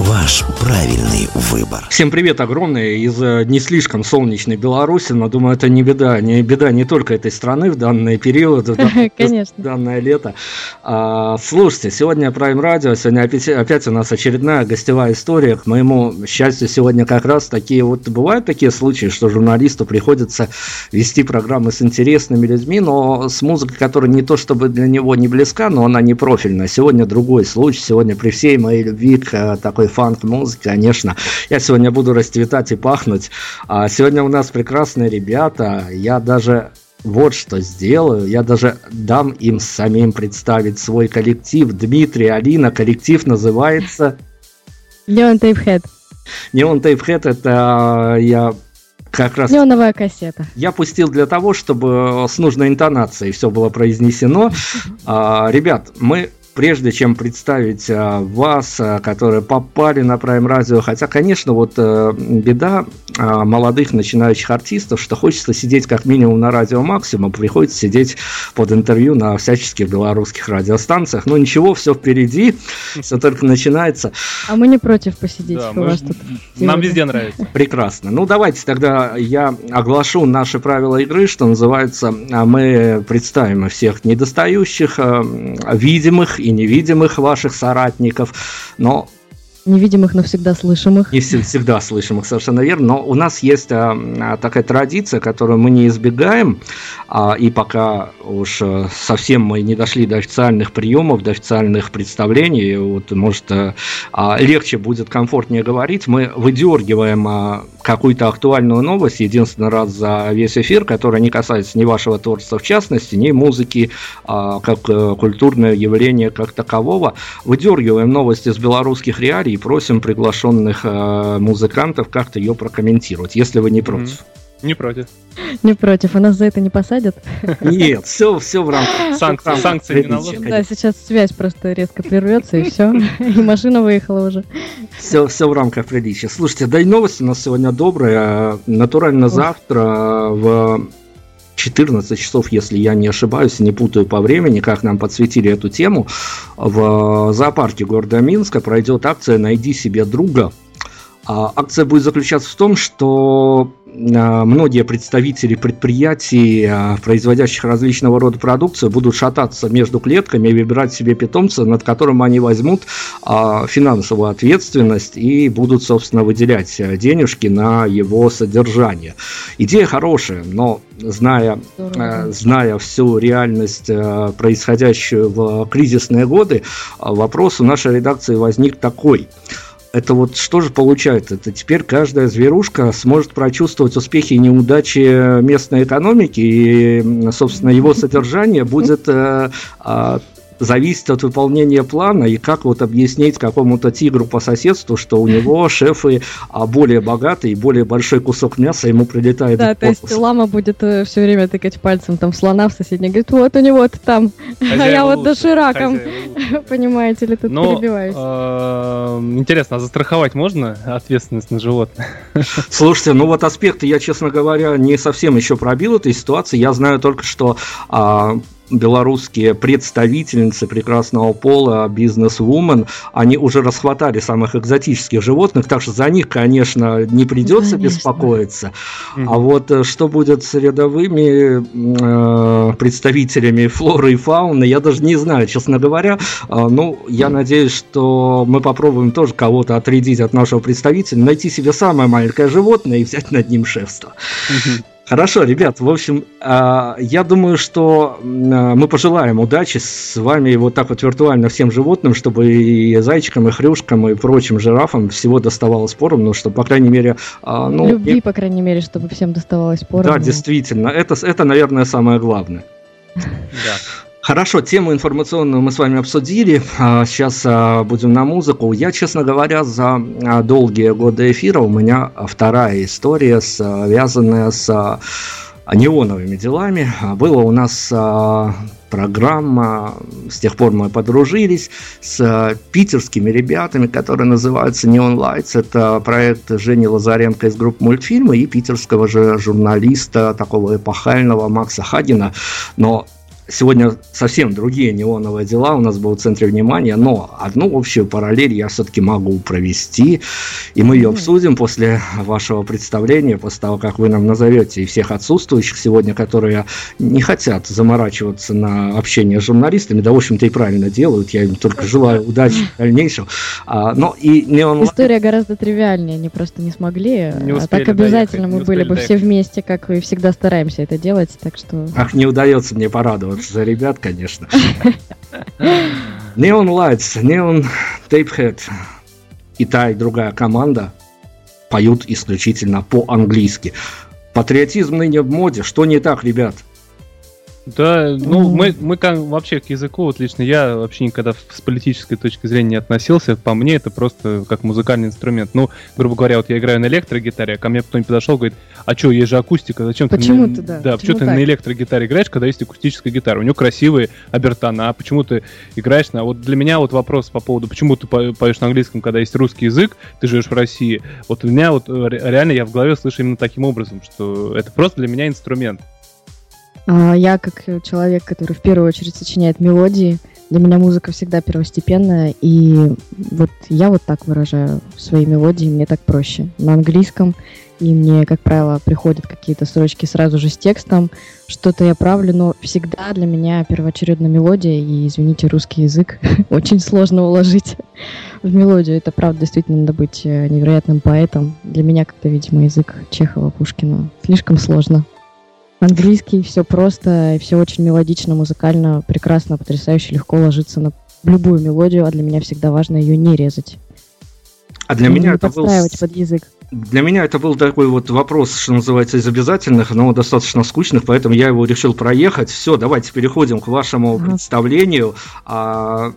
ваш правильный выбор. Всем привет огромный из э, не слишком солнечной Беларуси, но думаю, это не беда. Не беда не только этой страны в данный период, в Конечно. данное лето. А, слушайте, сегодня Prime Radio, сегодня опять, опять у нас очередная гостевая история. К моему счастью, сегодня как раз такие вот бывают такие случаи, что журналисту приходится вести программы с интересными людьми, но с музыкой, которая не то чтобы для него не близка, но она не профильная. Сегодня другой случай. Сегодня при всей моей любви к э, такой фанк-музыки, конечно. Я сегодня буду расцветать и пахнуть. А сегодня у нас прекрасные ребята. Я даже вот что сделаю. Я даже дам им самим представить свой коллектив. Дмитрий, Алина, коллектив называется... Неон Тейпхед. Неон Тейпхед это я как раз... Неоновая кассета. Я пустил для того, чтобы с нужной интонацией все было произнесено. А, ребят, мы прежде чем представить а, вас, а, которые попали на Prime Radio, хотя, конечно, вот э, беда а, молодых начинающих артистов, что хочется сидеть как минимум на радио максимум, приходится сидеть под интервью на всяческих белорусских радиостанциях. Ну ничего, все впереди, все только начинается. А мы не против посидеть Да, мы- вас тут. Нам везде нравится. Прекрасно. Ну, давайте тогда я оглашу наши правила игры, что называется. Мы представим всех недостающих, видимых и невидимых ваших соратников, но Невидимых, но всегда слышимых. все- всегда слышим их совершенно верно, но у нас есть а, а, такая традиция, которую мы не избегаем, а, и пока уж совсем мы не дошли до официальных приемов, до официальных представлений, вот, может, легче будет, комфортнее говорить, мы выдергиваем какую-то актуальную новость, единственный раз за весь эфир, которая не касается ни вашего творчества в частности, ни музыки, как э, культурное явление как такового, выдергиваем новости из белорусских реалий и просим приглашенных э, музыкантов как-то ее прокомментировать, если вы не против. Не против. Не против, а нас за это не посадят. Нет, все, все в рамках. Санкции- не наложены? Да, сейчас связь просто резко прервется, и все. И машина выехала уже. Все, все в рамках приличия. Слушайте, да и новости у нас сегодня добрые. Натурально Ух. завтра в 14 часов, если я не ошибаюсь, и не путаю по времени, как нам подсветили эту тему, в зоопарке города Минска пройдет акция «Найди себе друга». А Акция будет заключаться в том, что многие представители предприятий, а, производящих различного рода продукцию, будут шататься между клетками и выбирать себе питомца, над которым они возьмут а, финансовую ответственность и будут, собственно, выделять а, денежки на его содержание. Идея хорошая, но зная зная всю реальность, происходящую в кризисные годы, вопрос у нашей редакции возник такой. Это вот что же получается? Это теперь каждая зверушка сможет прочувствовать успехи и неудачи местной экономики, и, собственно, его содержание будет э, а, зависит от выполнения плана и как вот объяснить какому-то тигру по соседству, что у него шефы а, более богатые и более большой кусок мяса ему прилетает Да, то есть лама будет все время тыкать пальцем там слона в соседней, говорит, вот у него-то там, а я вот дошираком, понимаете ли, тут перебиваюсь. э, интересно, а застраховать можно ответственность на животное? Слушайте, ну вот аспекты я, честно говоря, не совсем еще пробил этой ситуации. Я знаю только, что а, белорусские представительницы прекрасного пола, бизнес-вумен, они уже расхватали самых экзотических животных, так что за них, конечно, не придется Конечно. беспокоиться. А вот э, что будет с рядовыми э, представителями флоры и фауны, я даже не знаю, честно говоря. А, ну, я надеюсь, что мы попробуем тоже кого-то отрядить от нашего представителя, найти себе самое маленькое животное и взять над ним шефство. Мгм. Хорошо, ребят, в общем, а, я думаю, что а, мы пожелаем удачи с вами вот так вот виртуально всем животным, чтобы и зайчикам, и хрюшкам, и прочим жирафам всего доставалось пором, ну, что, по крайней мере, а, ну, Любви, не- по крайней мере, чтобы всем доставалось поровну. да, действительно, это, это, наверное, самое главное. Да. Хорошо, тему информационную мы с вами обсудили. А, Сейчас а, будем на музыку. Я, честно говоря, за а, долгие годы эфира у меня а, вторая история, связанная с а, неоновыми делами. Была у нас а, программа, с тех пор мы подружились с а, питерскими ребятами, которые называются Neon Lights. Это проект Жени Лазаренко из группы мультфильма и питерского же журналиста, такого эпохального Макса Хагина. Но сегодня совсем другие неоновые дела у нас будут в центре внимания, но одну общую параллель я все-таки могу провести, и мы ее обсудим после вашего представления, после того, как вы нам назовете и всех отсутствующих сегодня, которые не хотят заморачиваться на общение с журналистами, да, в общем-то, и правильно делают, я им только желаю удачи в дальнейшем. А, но и неон... История гораздо тривиальнее, они просто не смогли, не успели, а так обязательно да, мы были бы все вместе, как и всегда стараемся это делать, так что... Ах, не удается мне за ребят, конечно. Neon Lights, Neon Tapehead и та, и другая команда поют исключительно по-английски. Патриотизм ныне в моде. Что не так, ребят? Да, ну, мы, мы как, вообще к языку, вот лично я вообще никогда с политической точки зрения не относился. По мне это просто как музыкальный инструмент. Ну, грубо говоря, вот я играю на электрогитаре, а ко мне кто-нибудь подошел, говорит, а что, есть же акустика, зачем почему ты... да, да почему, почему ты на электрогитаре играешь, когда есть акустическая гитара? У него красивые обертона, а почему ты играешь на... Вот для меня вот вопрос по поводу, почему ты поешь на английском, когда есть русский язык, ты живешь в России. Вот у меня вот реально я в голове слышу именно таким образом, что это просто для меня инструмент. А, я, как человек, который в первую очередь сочиняет мелодии, для меня музыка всегда первостепенная, и вот я вот так выражаю свои мелодии, мне так проще. На английском, и мне, как правило, приходят какие-то строчки сразу же с текстом, что-то я правлю, но всегда для меня первоочередная мелодия, и, извините, русский язык очень сложно уложить в мелодию. Это, правда, действительно надо быть э, невероятным поэтом. Для меня, как-то, видимо, язык Чехова, Пушкина слишком сложно. Английский, все просто, все очень мелодично, музыкально, прекрасно, потрясающе, легко ложится на любую мелодию, а для меня всегда важно ее не резать. А для меня это был... под язык. Для меня это был такой вот вопрос, что называется, из обязательных, но достаточно скучных, поэтому я его решил проехать. Все, давайте переходим к вашему ага. представлению. А,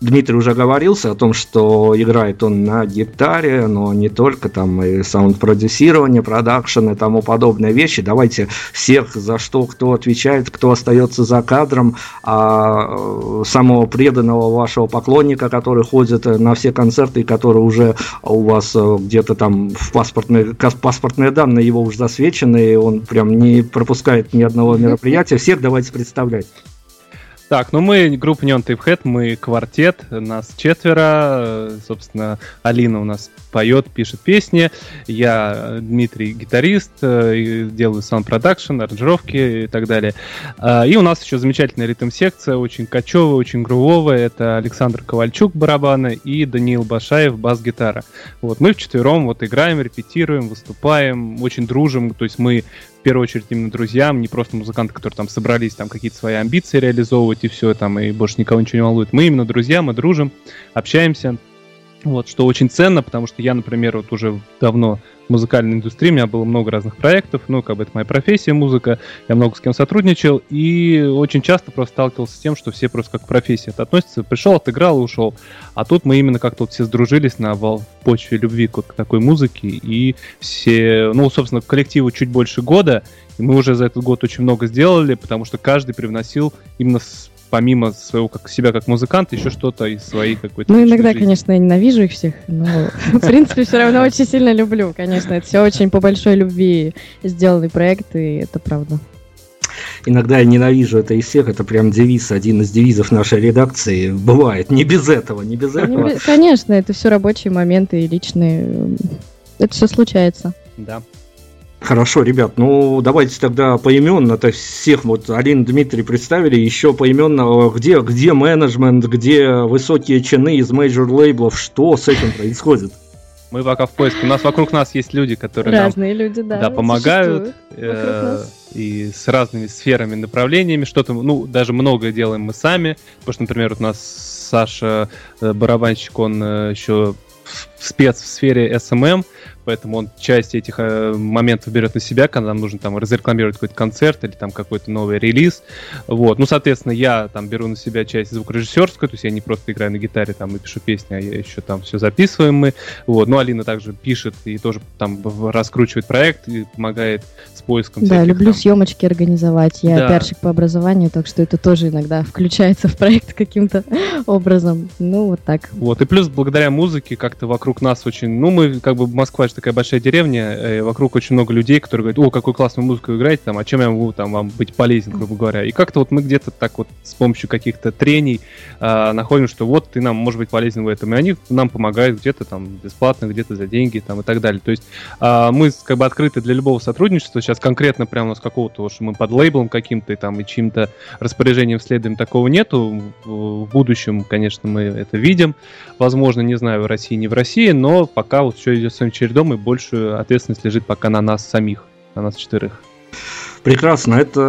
Дмитрий уже говорился о том, что играет он на гитаре, но не только там и саунд-продюсирование, продакшн и тому подобные вещи. Давайте всех, за что кто отвечает, кто остается за кадром, а самого преданного вашего поклонника, который ходит на все концерты, который уже у вас э, где-то там в паспортные, паспортные данные его уже засвечены, и он прям не пропускает ни одного мероприятия. Всех давайте представлять. Так, ну мы группа Neon Tape Head, мы квартет, нас четверо, собственно, Алина у нас поет, пишет песни, я Дмитрий гитарист, э, делаю саунд-продакшн, аранжировки и так далее. А, и у нас еще замечательная ритм-секция, очень кочевая, очень грувовая, это Александр Ковальчук барабаны и Даниил Башаев бас-гитара. Вот, мы вчетвером вот играем, репетируем, выступаем, очень дружим, то есть мы первую очередь именно друзьям, не просто музыканты, которые там собрались там какие-то свои амбиции реализовывать и все там, и больше никого ничего не волнует. Мы именно друзья, мы дружим, общаемся, вот, что очень ценно, потому что я, например, вот уже давно в музыкальной индустрии, у меня было много разных проектов, ну, как бы это моя профессия, музыка, я много с кем сотрудничал, и очень часто просто сталкивался с тем, что все просто как профессия это относятся, пришел, отыграл и ушел. А тут мы именно как-то вот все сдружились на вол почве любви к, к такой музыке, и все, ну, собственно, коллективу чуть больше года, и мы уже за этот год очень много сделали, потому что каждый привносил именно с помимо своего как себя как музыкант, еще что-то из своей какой-то. Ну, иногда, жизни. конечно, я ненавижу их всех, но в принципе все равно очень сильно люблю, конечно. Это все очень по большой любви сделанный проект, и это правда. Иногда я ненавижу это из всех, это прям девиз, один из девизов нашей редакции. Бывает, не без этого, не без этого. Конечно, это все рабочие моменты и личные. Это все случается. Да. Хорошо, ребят, ну давайте тогда поименно, то всех вот Алина Дмитрий представили, еще поименно, где, где менеджмент, где высокие чины из major лейблов, что с этим происходит? Мы пока в поиске. У нас вокруг нас есть люди, которые Разные нам, люди, да, да помогают э, и с разными сферами, направлениями. Что-то, ну, даже многое делаем мы сами. Потому что, например, вот у нас Саша, э, барабанщик, он э, еще спец в сфере SMM, поэтому он часть этих э, моментов берет на себя, когда нам нужно там разрекламировать какой-то концерт или там какой-то новый релиз. Вот. Ну, соответственно, я там беру на себя часть звукорежиссерскую, то есть я не просто играю на гитаре там и пишу песни, а я еще там все записываем мы. Вот. Ну, Алина также пишет и тоже там раскручивает проект и помогает с поиском. Да, люблю там... съемочки организовать. Я да. пиарщик по образованию, так что это тоже иногда включается в проект каким-то образом. Ну, вот так. Вот. И плюс благодаря музыке как-то вокруг нас очень... Ну, мы как бы Москва такая большая деревня, э, вокруг очень много людей, которые говорят, о, какую классную музыку играете, там, а чем я могу там вам быть полезен, грубо говоря. И как-то вот мы где-то так вот с помощью каких-то трений э, находим, что вот ты нам может быть полезен в этом. И они нам помогают где-то там бесплатно, где-то за деньги там и так далее. То есть э, мы как бы открыты для любого сотрудничества. Сейчас конкретно прямо с какого-то, что мы под лейблом каким-то там и чьим-то распоряжением следуем, такого нету. В будущем, конечно, мы это видим. Возможно, не знаю, в России, не в России, но пока вот все идет своим чередом, и большую ответственность лежит пока на нас самих, на нас четверых. Прекрасно. Это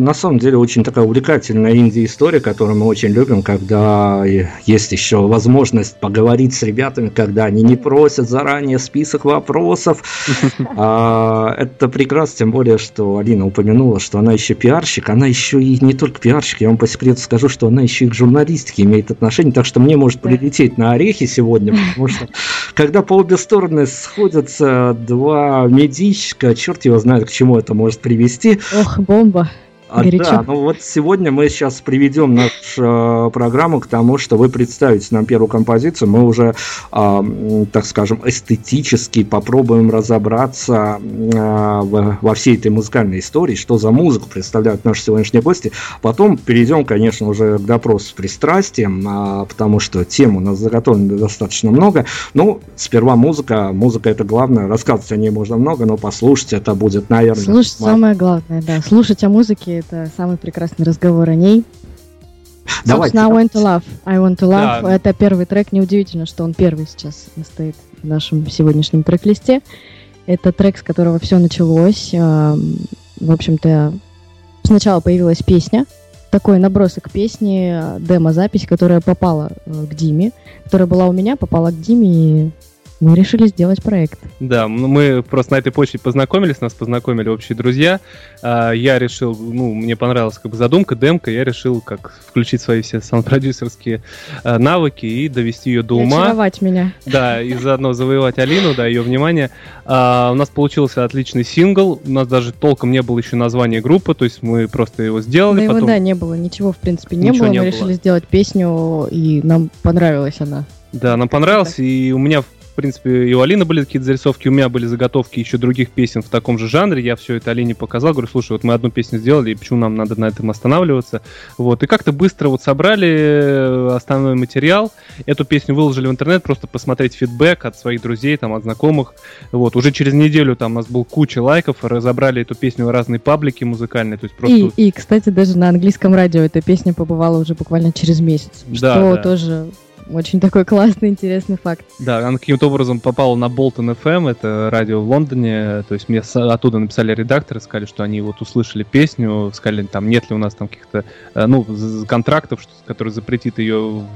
на самом деле очень такая увлекательная инди-история, которую мы очень любим, когда есть еще возможность поговорить с ребятами, когда они не просят заранее список вопросов. А, это прекрасно, тем более, что Алина упомянула, что она еще пиарщик. Она еще и не только пиарщик, я вам по секрету скажу, что она еще и к журналистике имеет отношение, так что мне может прилететь на орехи сегодня, потому что когда по обе стороны сходятся два медичка, черт его знает, к чему это может привести, Ох, бомба. А, да, ну вот сегодня мы сейчас приведем нашу э, программу к тому, что вы представите нам первую композицию. Мы уже, э, так скажем, эстетически попробуем разобраться э, в, во всей этой музыкальной истории, что за музыку представляют наши сегодняшние гости. Потом перейдем, конечно, уже к допросу с пристрастием, э, потому что тем у нас заготовлено достаточно много. Ну, сперва музыка. Музыка это главное. Рассказывать о ней можно много, но послушать это будет, наверное... Слушать самое главное, да. Слушать о музыке это самый прекрасный разговор о ней. Давайте. Собственно, I Want to Love. I Want to Love. Да. Это первый трек. Неудивительно, что он первый сейчас стоит в нашем сегодняшнем трек-листе. Это трек, с которого все началось. Эм, в общем-то, сначала появилась песня, такой набросок песни, э, демо-запись, которая попала э, к Диме, которая была у меня, попала к Диме, и мы решили сделать проект. Да, мы просто на этой почте познакомились, нас познакомили общие друзья. А, я решил, ну, мне понравилась как бы задумка, демка, я решил как включить свои все саунд-продюсерские а, навыки и довести ее до ума. Очаровать меня. Да, и заодно завоевать Алину, да, ее внимание. А, у нас получился отличный сингл, у нас даже толком не было еще названия группы, то есть мы просто его сделали. Его, потом... да, не было, ничего в принципе не ничего было, не мы было. решили сделать песню, и нам понравилась она. Да, нам понравилось, и у меня в принципе, и у Алины были какие-то зарисовки, у меня были заготовки еще других песен в таком же жанре. Я все это Алине показал, говорю, слушай, вот мы одну песню сделали, и почему нам надо на этом останавливаться? Вот, и как-то быстро вот собрали э, основной материал, эту песню выложили в интернет, просто посмотреть фидбэк от своих друзей, там, от знакомых. Вот, уже через неделю там у нас был куча лайков, разобрали эту песню в разные паблики музыкальные, то есть просто... И, и, кстати, даже на английском радио эта песня побывала уже буквально через месяц, да, что да. тоже очень такой классный, интересный факт. Да, она каким-то образом попала на Болтон FM, это радио в Лондоне. То есть мне оттуда написали редакторы, сказали, что они вот услышали песню, сказали, там нет ли у нас там каких-то, э, ну, контрактов, что, который запретит ее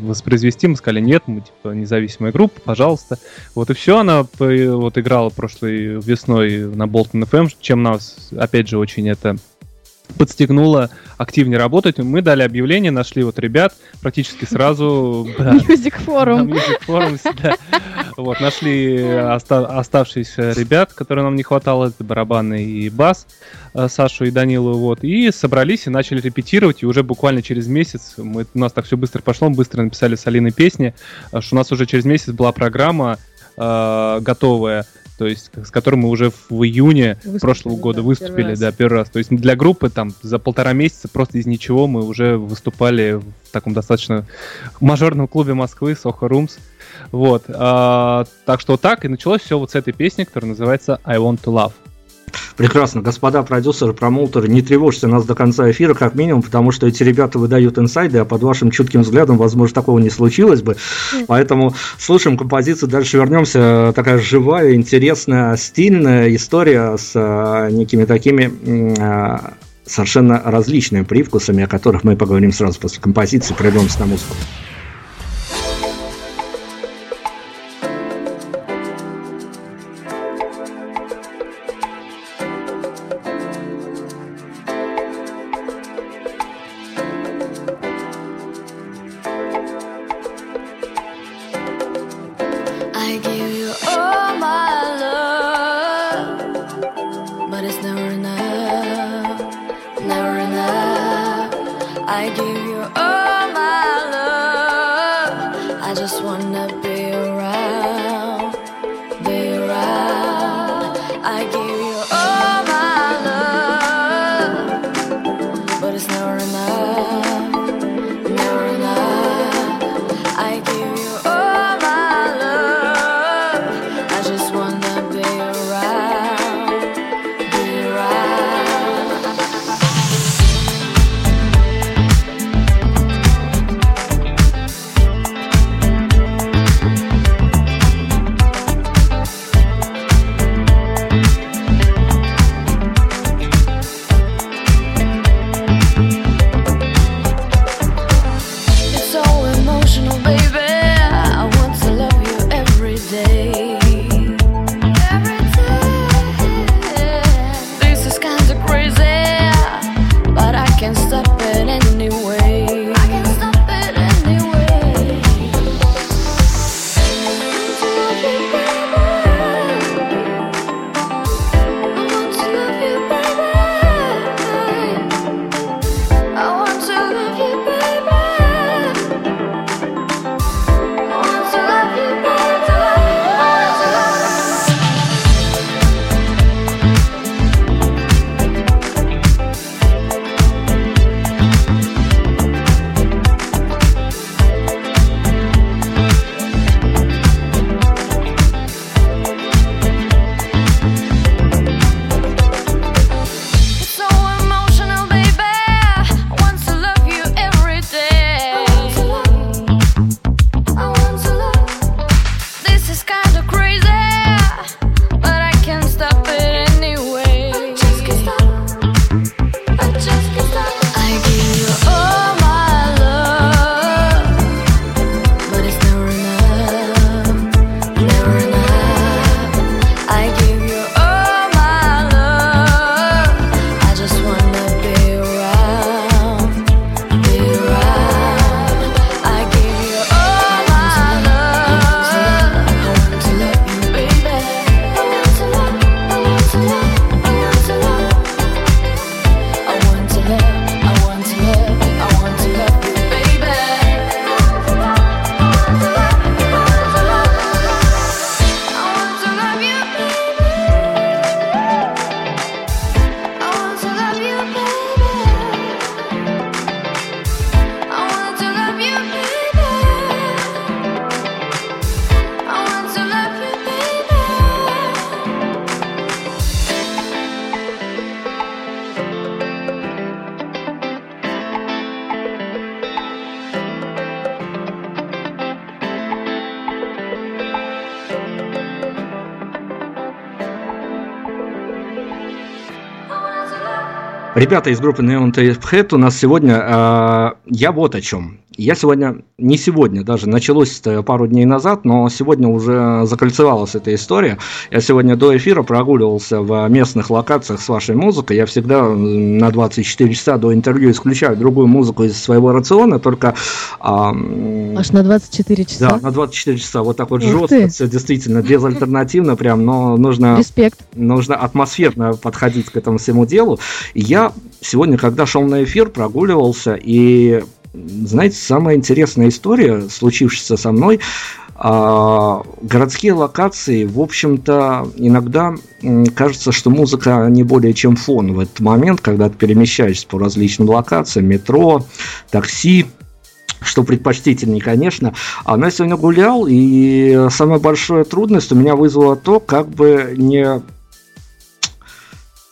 воспроизвести. Мы сказали, нет, мы типа независимая группа, пожалуйста. Вот и все, она вот играла прошлой весной на Болтон FM, чем нас, опять же, очень это подстегнуло активнее работать. Мы дали объявление, нашли вот ребят практически сразу. Music Forum. Music Forum, да. Вот, нашли оставшиеся ребят, которые нам не хватало, это барабаны и бас, э, Сашу и Данилу, вот, и собрались и начали репетировать, и уже буквально через месяц, мы, у нас так все быстро пошло, мы быстро написали с Алиной песни, э, что у нас уже через месяц была программа э, готовая, то есть с которым мы уже в июне выступили, прошлого года да, выступили, первый да, первый раз. То есть для группы там за полтора месяца просто из ничего мы уже выступали в таком достаточно мажорном клубе Москвы, Soho Rooms. Вот. А, так что вот так и началось все вот с этой песни, которая называется I Want to Love. Прекрасно. Господа продюсеры, промоутеры, не тревожьте нас до конца эфира, как минимум, потому что эти ребята выдают инсайды, а под вашим чутким взглядом, возможно, такого не случилось бы. Поэтому слушаем композицию, дальше вернемся. Такая живая, интересная, стильная история с а, некими такими а, совершенно различными привкусами, о которых мы поговорим сразу после композиции, пройдемся на музыку. Ребята из группы Neon Tape Head у нас сегодня, э, я вот о чем. Я сегодня, не сегодня даже, началось это пару дней назад, но сегодня уже закольцевалась эта история. Я сегодня до эфира прогуливался в местных локациях с вашей музыкой. Я всегда на 24 часа до интервью исключаю другую музыку из своего рациона, только... а, Аж на 24 часа. да, на 24 часа, вот так вот Ух жестко, ты. все действительно безальтернативно прям, но нужно Респект. нужно атмосферно подходить к этому всему делу. Я сегодня, когда шел на эфир, прогуливался, и, знаете, самая интересная история, случившаяся со мной, а, городские локации, в общем-то, иногда кажется, что музыка не более чем фон в этот момент, когда ты перемещаешься по различным локациям, метро, такси, что предпочтительнее, конечно. А я сегодня гулял, и самая большая трудность у меня вызвала то, как бы не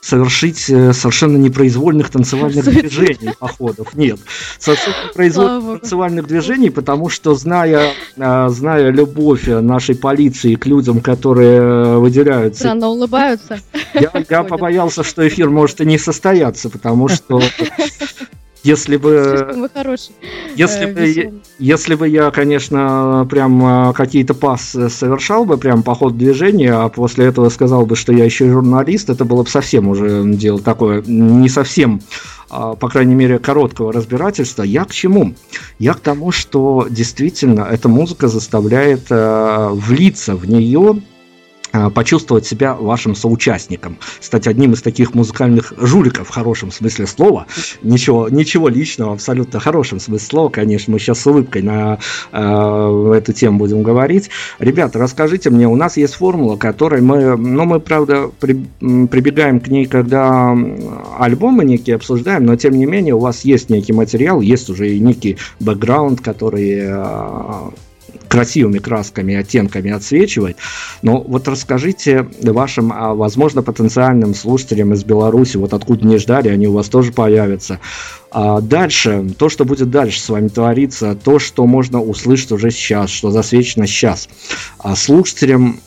совершить э, совершенно непроизвольных танцевальных движений, походов. Нет, совершенно непроизвольных танцевальных движений, потому что, зная, э, зная любовь нашей полиции к людям, которые э, выделяются Странно улыбаются. я, я побоялся, что эфир может и не состояться, потому что если бы, если э, бы, если бы я, конечно, прям а, какие-то пассы совершал бы прям по ходу движения, а после этого сказал бы, что я еще журналист, это было бы совсем уже дело такое, не совсем, а, по крайней мере, короткого разбирательства. Я к чему? Я к тому, что действительно эта музыка заставляет а, влиться в нее почувствовать себя вашим соучастником, стать одним из таких музыкальных жуликов в хорошем смысле слова. Ничего, ничего личного, абсолютно хорошем смысле слова, конечно. Мы сейчас с улыбкой на э, эту тему будем говорить. Ребята, расскажите мне, у нас есть формула, которой мы, ну, мы, правда, при, прибегаем к ней, когда альбомы некие обсуждаем, но тем не менее у вас есть некий материал, есть уже и некий бэкграунд, который э, красивыми красками оттенками отсвечивать. Но вот расскажите вашим, а, возможно, потенциальным слушателям из Беларуси, вот откуда не ждали, они у вас тоже появятся. А дальше, то, что будет дальше с вами твориться, то, что можно услышать уже сейчас, что засвечено сейчас. А слушателям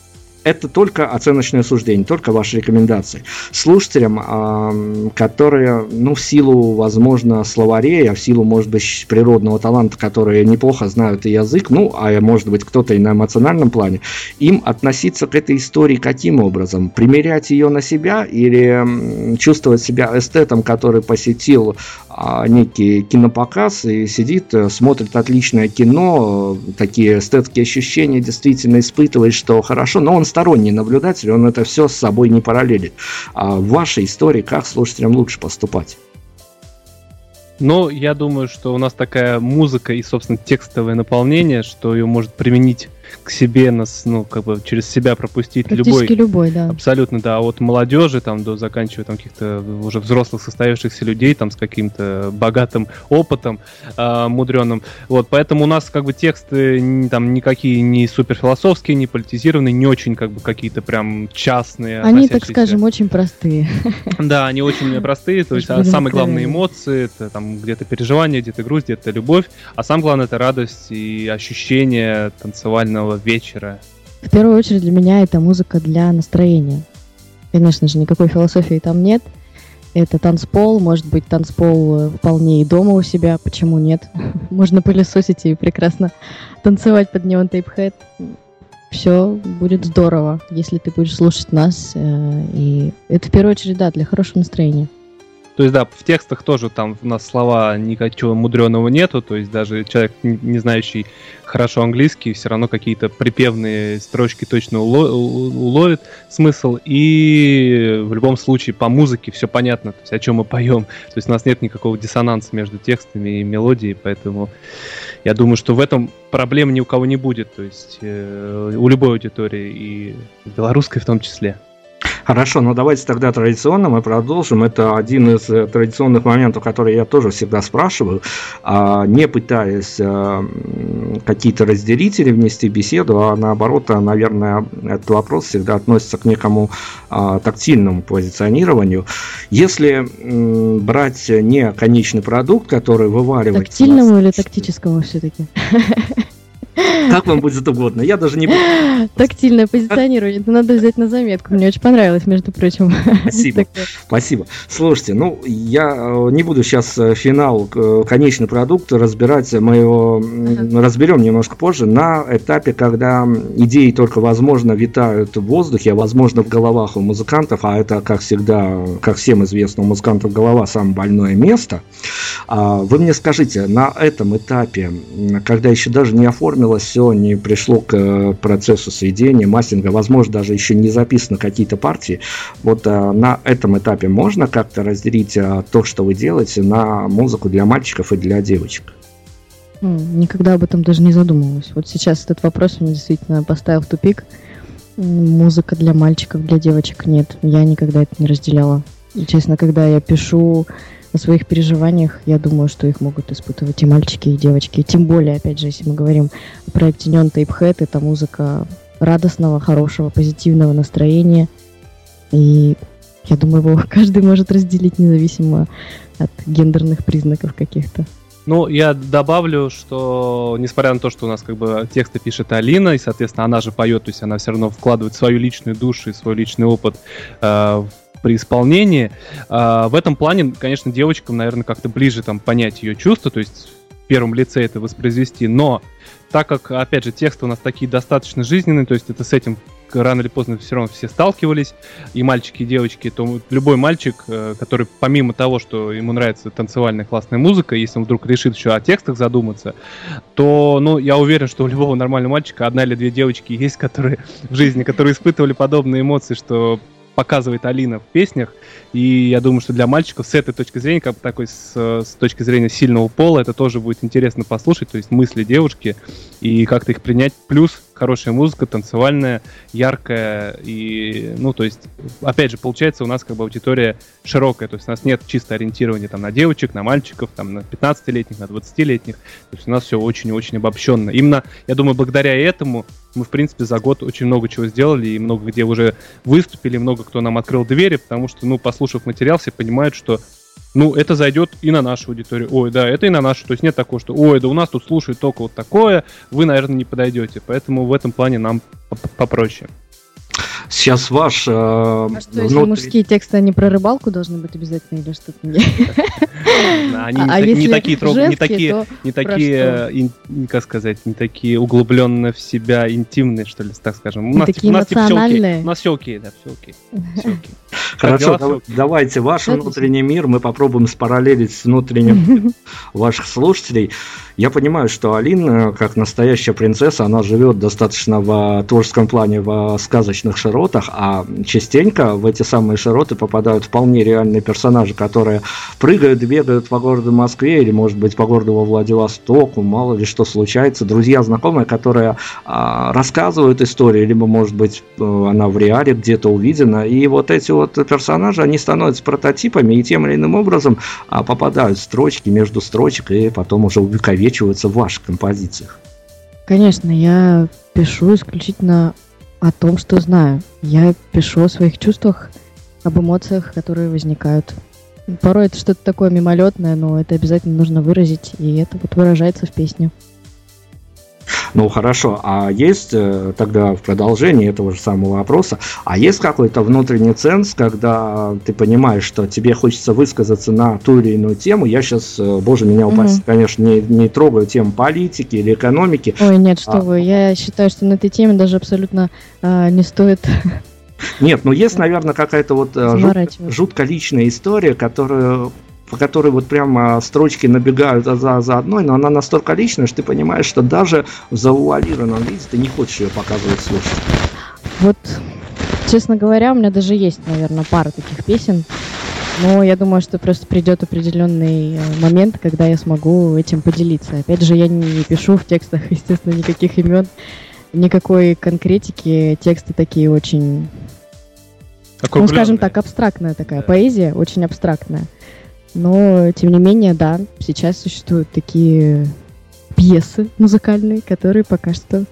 это только оценочное суждение, только ваши рекомендации. Слушателям, которые, ну, в силу, возможно, словарей, а в силу, может быть, природного таланта, которые неплохо знают и язык, ну, а может быть, кто-то и на эмоциональном плане, им относиться к этой истории каким образом? Примерять ее на себя или чувствовать себя эстетом, который посетил а, некий кинопоказ и сидит, смотрит отличное кино, такие эстетские ощущения действительно испытывает, что хорошо, но он сторонний наблюдатель, он это все с собой не параллелит. А в вашей истории как слушателям лучше поступать? Ну, я думаю, что у нас такая музыка и, собственно, текстовое наполнение, что ее может применить к себе нас, ну, как бы через себя пропустить любой. любой, да. Абсолютно, да. От молодежи там до заканчивая там каких-то уже взрослых состоявшихся людей там с каким-то богатым опытом э, мудреным. Вот, поэтому у нас как бы тексты там никакие не суперфилософские, не политизированные, не очень как бы какие-то прям частные. Они, так скажем, очень простые. да, они очень простые, то есть а, самые главные эмоции, это там где-то переживание, где-то грусть, где-то любовь, а самое главное это радость и ощущение танцевального вечера. В первую очередь для меня это музыка для настроения. Конечно же, никакой философии там нет. Это танцпол, может быть, танцпол э, вполне и дома у себя, почему нет? Можно пылесосить и прекрасно танцевать под неон тейпхэт. Все будет здорово, если ты будешь слушать нас. э, И это в первую очередь, да, для хорошего настроения. То есть, да, в текстах тоже там у нас слова никакого мудреного нету, то есть даже человек, не знающий хорошо английский, все равно какие-то припевные строчки точно уло- уловит смысл, и в любом случае по музыке все понятно, то есть о чем мы поем, то есть у нас нет никакого диссонанса между текстами и мелодией, поэтому я думаю, что в этом проблем ни у кого не будет, то есть э, у любой аудитории, и белорусской в том числе. Хорошо, ну давайте тогда традиционно мы продолжим. Это один из э, традиционных моментов, которые я тоже всегда спрашиваю, а, не пытаясь э, какие-то разделители внести в беседу, а наоборот, а, наверное, этот вопрос всегда относится к некому а, тактильному позиционированию. Если брать не конечный продукт, который вываривается... Тактильному или тактическому все-таки? Как вам будет угодно. Я даже не буду... Тактильное позиционирование. Это надо взять на заметку. Мне очень понравилось, между прочим. Спасибо. Спасибо. Слушайте, ну, я э, не буду сейчас финал, э, конечный продукт разбирать. Мы его разберем немножко позже. На этапе, когда идеи только, возможно, витают в воздухе, а возможно, в головах у музыкантов, а это, как всегда, как всем известно, у музыкантов голова самое больное место. А, Вы мне скажите, на этом этапе, когда еще даже не оформилось все, не пришло к э, процессу сведения, мастеринга, возможно, даже еще не записаны какие-то партии, вот э, на этом этапе можно как-то разделить э, то, что вы делаете, на музыку для мальчиков и для девочек? Никогда об этом даже не задумывалась. Вот сейчас этот вопрос меня действительно поставил в тупик. Музыка для мальчиков, для девочек нет. Я никогда это не разделяла. И, честно, когда я пишу о своих переживаниях, я думаю, что их могут испытывать и мальчики, и девочки. Тем более, опять же, если мы говорим о проекте Neon Tape Head, это музыка радостного, хорошего, позитивного настроения. И я думаю, его каждый может разделить независимо от гендерных признаков каких-то. Ну, я добавлю, что несмотря на то, что у нас как бы тексты пишет Алина, и, соответственно, она же поет, то есть она все равно вкладывает свою личную душу и свой личный опыт э, при исполнении. Э, в этом плане, конечно, девочкам, наверное, как-то ближе там понять ее чувства, то есть в первом лице это воспроизвести, но так как, опять же, тексты у нас такие достаточно жизненные, то есть это с этим рано или поздно все равно все сталкивались, и мальчики, и девочки, то любой мальчик, э, который помимо того, что ему нравится танцевальная классная музыка, если он вдруг решит еще о текстах задуматься, то, ну, я уверен, что у любого нормального мальчика одна или две девочки есть, которые в жизни, которые испытывали подобные эмоции, что показывает Алина в песнях. И я думаю, что для мальчиков с этой точки зрения, как бы такой с, с точки зрения сильного пола, это тоже будет интересно послушать, то есть мысли девушки и как-то их принять. Плюс хорошая музыка, танцевальная, яркая и, ну, то есть, опять же, получается, у нас как бы аудитория широкая, то есть у нас нет чисто ориентирования там на девочек, на мальчиков, там на 15-летних, на 20-летних, то есть у нас все очень-очень обобщенно. Именно, я думаю, благодаря этому мы, в принципе, за год очень много чего сделали и много где уже выступили, много кто нам открыл двери, потому что, ну, послушав материал, все понимают, что ну, это зайдет и на нашу аудиторию. Ой, да, это и на нашу. То есть нет такого, что, ой, да у нас тут слушают только вот такое, вы, наверное, не подойдете. Поэтому в этом плане нам попроще. Сейчас ваш... Э, а что, если мужские тексты, они про рыбалку должны быть обязательно или что-то? Они а не такие не такие, не такие, как сказать, не такие углубленно в себя интимные, что ли, так скажем. У нас такие эмоциональные. У нас все окей, да, все окей. Хорошо, давайте ваш внутренний мир мы попробуем спараллелить с внутренним ваших слушателей. Я понимаю, что Алина, как настоящая принцесса, она живет достаточно в творческом плане в сказочных широтах, а частенько в эти самые широты попадают вполне реальные персонажи, которые прыгают, бегают по городу Москве или, может быть, по городу во Владивостоку, мало ли что случается. Друзья, знакомые, которые а, рассказывают истории, либо, может быть, э, она в реале где-то увидена. И вот эти вот персонажи, они становятся прототипами и тем или иным образом а, попадают в строчки между строчек и потом уже увековечиваются в ваших композициях? Конечно, я пишу исключительно о том, что знаю. Я пишу о своих чувствах, об эмоциях, которые возникают. Порой это что-то такое мимолетное, но это обязательно нужно выразить, и это вот выражается в песне. Ну хорошо, а есть э, тогда в продолжении этого же самого вопроса, а есть какой-то внутренний ценз, когда ты понимаешь, что тебе хочется высказаться на ту или иную тему, я сейчас, э, боже меня упасть, угу. конечно, не, не трогаю тему политики или экономики. Ой, нет, что а... вы, я считаю, что на этой теме даже абсолютно э, не стоит нет, ну есть, наверное, какая-то вот жут, жутко личная история, которую по которой вот прямо строчки набегают за, за одной, но она настолько личная, что ты понимаешь, что даже в завуалированном виде ты не хочешь ее показывать слушать. Вот, честно говоря, у меня даже есть, наверное, пара таких песен, но я думаю, что просто придет определенный э, момент, когда я смогу этим поделиться. Опять же, я не пишу в текстах, естественно, никаких имен, никакой конкретики. Тексты такие очень, ну, скажем так, абстрактная такая да. поэзия, очень абстрактная. Но, тем не менее, да, сейчас существуют такие пьесы музыкальные, которые пока что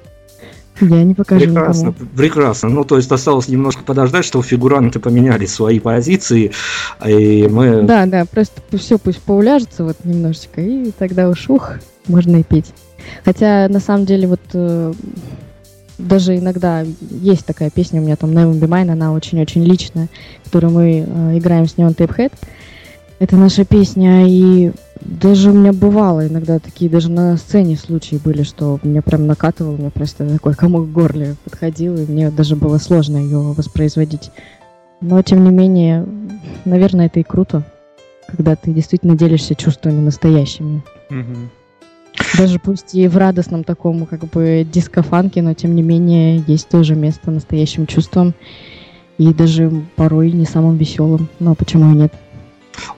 я не покажу Прекрасно, никому. прекрасно. Ну, то есть осталось немножко подождать, что фигуранты поменяли свои позиции, и мы... Да, да, просто все пусть поуляжется вот немножечко, и тогда уж ух, можно и петь. Хотя, на самом деле, вот э, даже иногда есть такая песня у меня там Never Be Mine, она очень-очень личная, которую мы э, играем с Neon Tape Head. Это наша песня, и даже у меня бывало иногда такие, даже на сцене случаи были, что меня прям накатывал, у меня просто такой комок в горле подходил, и мне даже было сложно ее воспроизводить. Но, тем не менее, наверное, это и круто, когда ты действительно делишься чувствами настоящими. Mm-hmm. Даже пусть и в радостном таком, как бы, дискофанке, но, тем не менее, есть тоже место настоящим чувствам, и даже порой не самым веселым. Но почему и нет?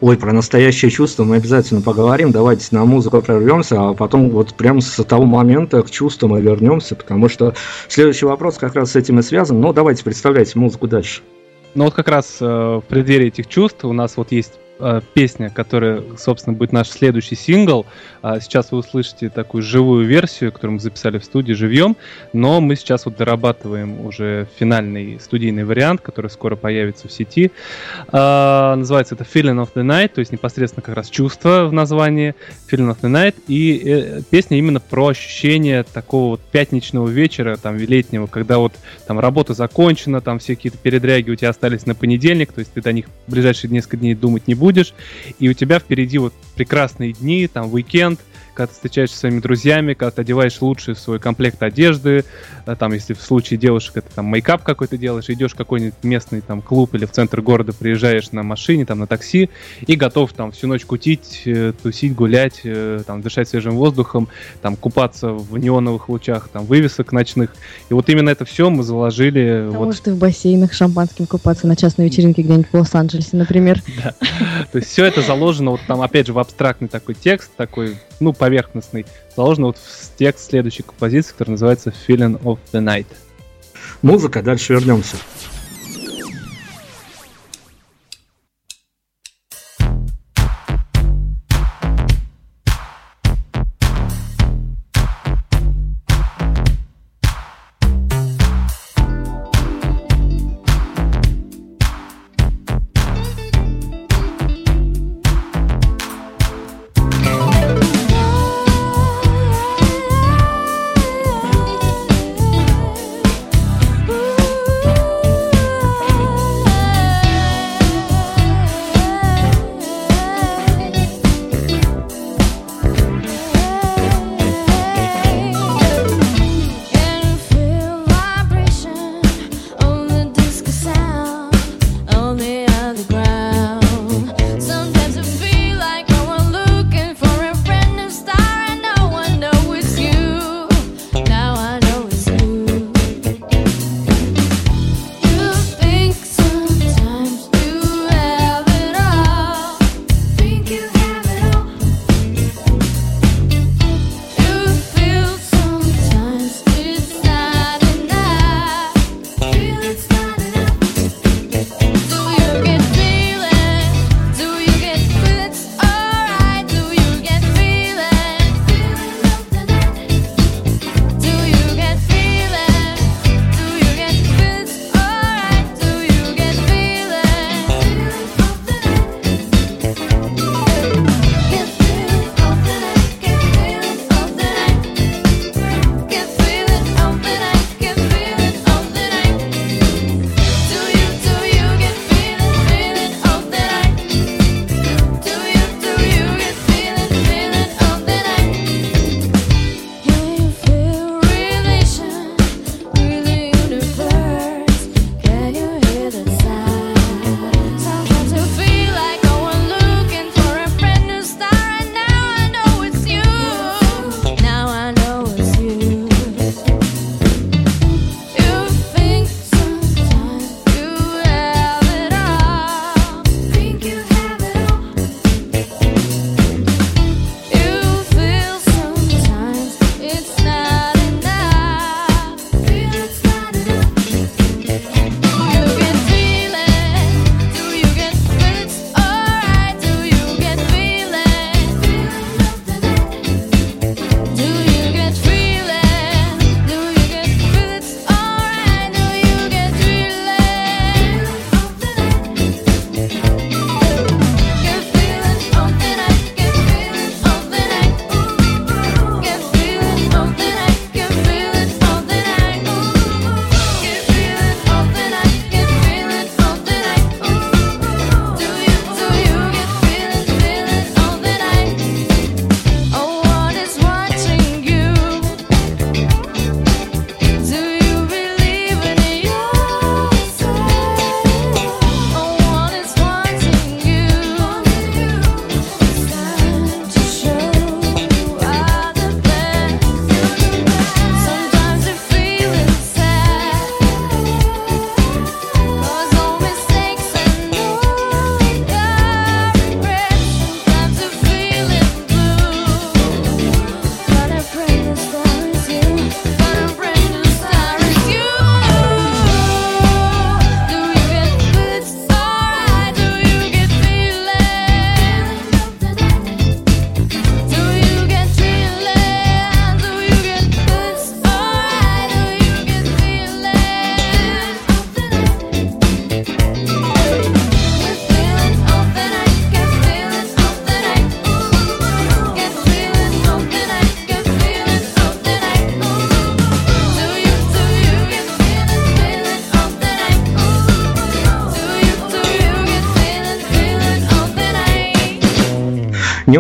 Ой, про настоящее чувство мы обязательно поговорим. Давайте на музыку прервемся, а потом вот прямо с того момента к чувствам мы вернемся, потому что следующий вопрос как раз с этим и связан. Но давайте представляйте музыку дальше. Ну вот как раз э, в преддверии этих чувств у нас вот есть Э, песня, которая, собственно, будет наш следующий сингл. А сейчас вы услышите такую живую версию, которую мы записали в студии живьем, но мы сейчас вот дорабатываем уже финальный студийный вариант, который скоро появится в сети. А, называется это Feeling of the Night, то есть непосредственно как раз чувство в названии Feeling of the Night, и э, песня именно про ощущение такого вот пятничного вечера, там, летнего, когда вот там работа закончена, там все какие-то передряги у тебя остались на понедельник, то есть ты до них в ближайшие несколько дней думать не будешь, будешь, и у тебя впереди вот прекрасные дни, там, уикенд, когда ты встречаешься со своими друзьями, когда ты одеваешь лучший свой комплект одежды, а, там, если в случае девушек это там мейкап какой-то делаешь, идешь в какой-нибудь местный там клуб или в центр города приезжаешь на машине, там, на такси и готов там всю ночь кутить, э, тусить, гулять, э, там, дышать свежим воздухом, там, купаться в неоновых лучах, там, вывесок ночных. И вот именно это все мы заложили. А вот, и в бассейнах шампанским купаться на частной вечеринке где-нибудь в Лос-Анджелесе, например. То есть все это заложено вот там, опять же, в абстрактный такой текст, такой, ну, поверхностный, заложено вот в текст следующей композиции, который называется Feeling of the Night. Музыка, дальше вернемся.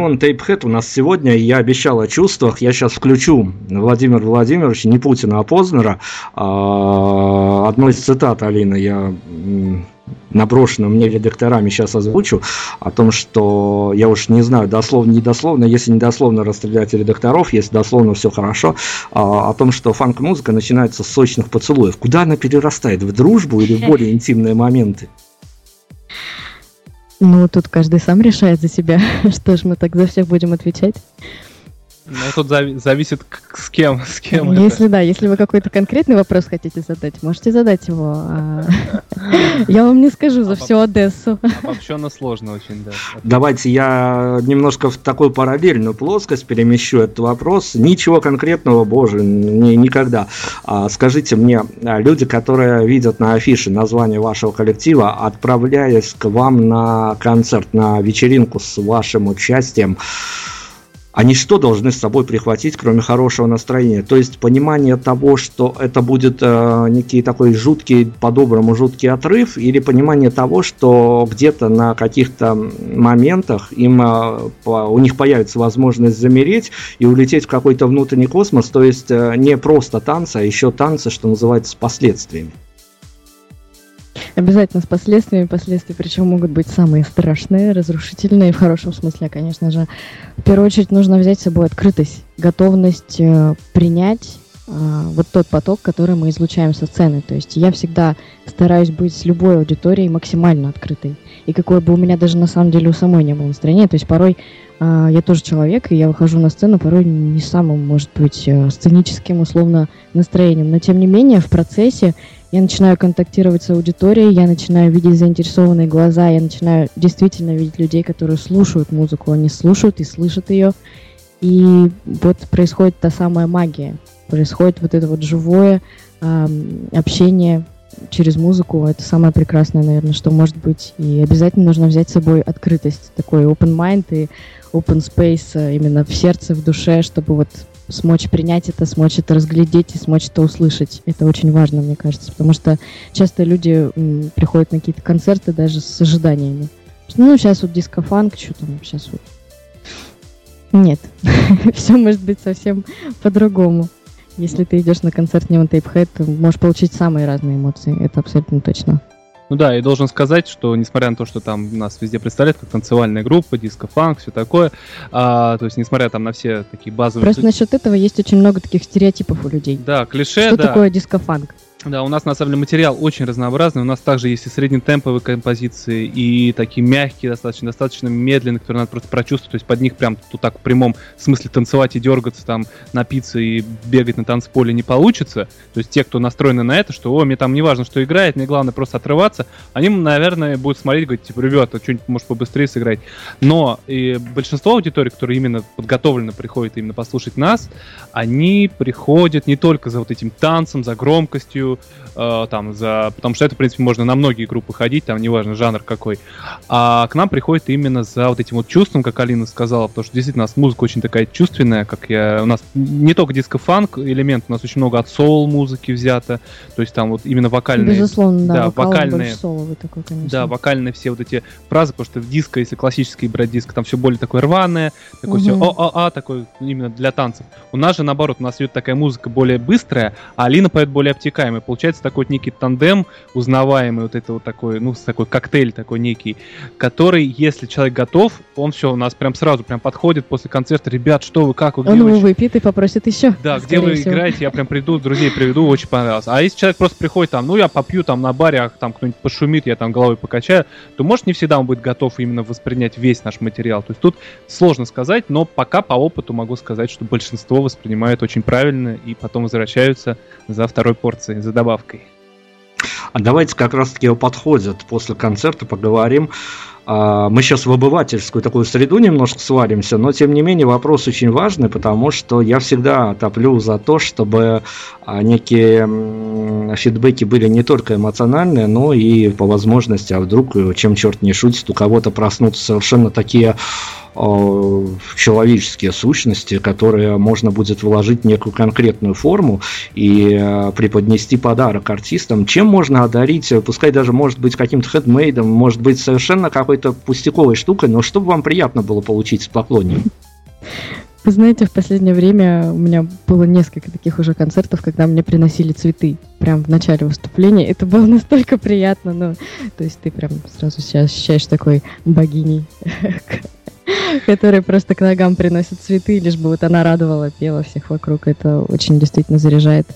Неон Тейпхед у нас сегодня, и я обещал о чувствах. Я сейчас включу Владимир Владимирович, не Путина, а Познера. А, одной из цитат, Алина, я наброшенным мне редакторами сейчас озвучу, о том, что я уж не знаю, дословно, не дословно, если не дословно расстрелять редакторов, если дословно все хорошо, а, о том, что фанк-музыка начинается с сочных поцелуев. Куда она перерастает? В дружбу или в более интимные моменты? Ну, тут каждый сам решает за себя. Что ж, мы так за всех будем отвечать. Ну, тут зави- зависит к- с кем, с кем Если да, если вы какой-то конкретный вопрос хотите задать, можете задать его. а Я вам не скажу за всю Одессу. это. Обобщенно сложно очень, да. Давайте я немножко в такую параллельную плоскость перемещу этот вопрос. Ничего конкретного, боже, ни- никогда. А, скажите мне, а, люди, которые видят на афише название вашего коллектива, отправляясь к вам на концерт, на вечеринку с вашим участием, они что должны с собой прихватить, кроме хорошего настроения? То есть понимание того, что это будет э, некий такой жуткий, по-доброму жуткий отрыв, или понимание того, что где-то на каких-то моментах им, э, по- у них появится возможность замереть и улететь в какой-то внутренний космос, то есть э, не просто танцы, а еще танцы, что называется, с последствиями. Обязательно с последствиями. Последствия причем могут быть самые страшные, разрушительные, в хорошем смысле, конечно же. В первую очередь нужно взять с собой открытость, готовность э, принять э, вот тот поток, который мы излучаем со сцены. То есть я всегда стараюсь быть с любой аудиторией максимально открытой. И какое бы у меня даже на самом деле у самой не было настроения. То есть порой э, я тоже человек, и я выхожу на сцену порой не самым, может быть, э, сценическим условно настроением. Но тем не менее в процессе я начинаю контактировать с аудиторией, я начинаю видеть заинтересованные глаза, я начинаю действительно видеть людей, которые слушают музыку, они слушают и слышат ее. И вот происходит та самая магия, происходит вот это вот живое ам, общение через музыку. Это самое прекрасное, наверное, что может быть. И обязательно нужно взять с собой открытость, такой open mind и open space э, именно в сердце, в душе, чтобы вот смочь принять это, смочь это разглядеть и смочь это услышать. Это очень важно, мне кажется, потому что часто люди м, приходят на какие-то концерты даже с ожиданиями. Ну, сейчас вот диско-фанк, что там, сейчас вот. Нет, все может быть совсем по-другому. Если ты идешь на концерт Neon Tape Head, можешь получить самые разные эмоции, это абсолютно точно. Ну да, и должен сказать, что несмотря на то, что там нас везде представляют как танцевальная группа, диско-фанк, все такое, а, то есть несмотря там на все такие базовые... Просто насчет этого есть очень много таких стереотипов у людей. Да, клише, Что да. такое диско-фанк? Да, у нас на самом деле материал очень разнообразный. У нас также есть и среднетемповые композиции, и такие мягкие, достаточно, достаточно медленные, которые надо просто прочувствовать. То есть под них прям тут так в прямом смысле танцевать и дергаться, там, напиться и бегать на танцполе не получится. То есть те, кто настроены на это, что, о, мне там не важно, что играет, мне главное просто отрываться, они, наверное, будут смотреть, говорить, типа, ребята, что-нибудь, может, побыстрее сыграть. Но и большинство аудитории, которые именно подготовлено приходят именно послушать нас, они приходят не только за вот этим танцем, за громкостью, э, там, за... потому что это, в принципе, можно на многие группы ходить, там, неважно, жанр какой, а к нам приходит именно за вот этим вот чувством, как Алина сказала, потому что действительно у нас музыка очень такая чувственная, как я... У нас не только диско-фанк элемент, у нас очень много от соул-музыки взято, то есть там вот именно вокальные... Безусловно, да, да, вокал вокальные- соловый такой, конечно. Да, вокальные все вот эти фразы, потому что в диско, если классический брать диск, там все более такое рваное, такое все Мгм. о-а-а, такое именно для танцев. У нас же наоборот, у нас идет такая музыка более быстрая, а Алина поет более обтекаемая. Получается такой вот некий тандем, узнаваемый, вот это вот такой, ну, такой коктейль такой некий, который, если человек готов, он все у нас прям сразу прям подходит после концерта, ребят, что вы, как вы, где Он вы его выпьет и попросит еще. да, где вы играете, я прям приду, друзей приведу, очень понравилось. А если человек просто приходит там, ну я попью там на баре, а там кто-нибудь пошумит, я там головой покачаю, то может не всегда он будет готов именно воспринять весь наш материал. То есть тут сложно сказать, но пока по опыту могу сказать, что большинство воспринимают очень правильно и потом возвращаются за второй порцией, за добавкой. А давайте как раз-таки о подходят после концерта поговорим. А, Мы сейчас в обывательскую такую среду немножко сваримся, но тем не менее вопрос очень важный, потому что я всегда топлю за то, чтобы а, некие фидбэки были не только эмоциональные, но и по возможности, а вдруг, э, чем черт не шутит, у кого-то проснутся совершенно такие человеческие сущности, которые можно будет вложить в некую конкретную форму и э, преподнести подарок артистам. Чем можно одарить, э, пускай даже может быть каким-то хедмейдом, может быть совершенно какой-то пустяковой штукой, но чтобы вам приятно было получить с поклонником. Вы знаете, в последнее время у меня было несколько таких уже концертов, когда мне приносили цветы прям в начале выступления. Это было настолько приятно, ну, то есть ты прям сразу себя ощущаешь такой богиней, которая просто к ногам приносит цветы, лишь бы вот она радовала, пела всех вокруг. Это очень действительно заряжает.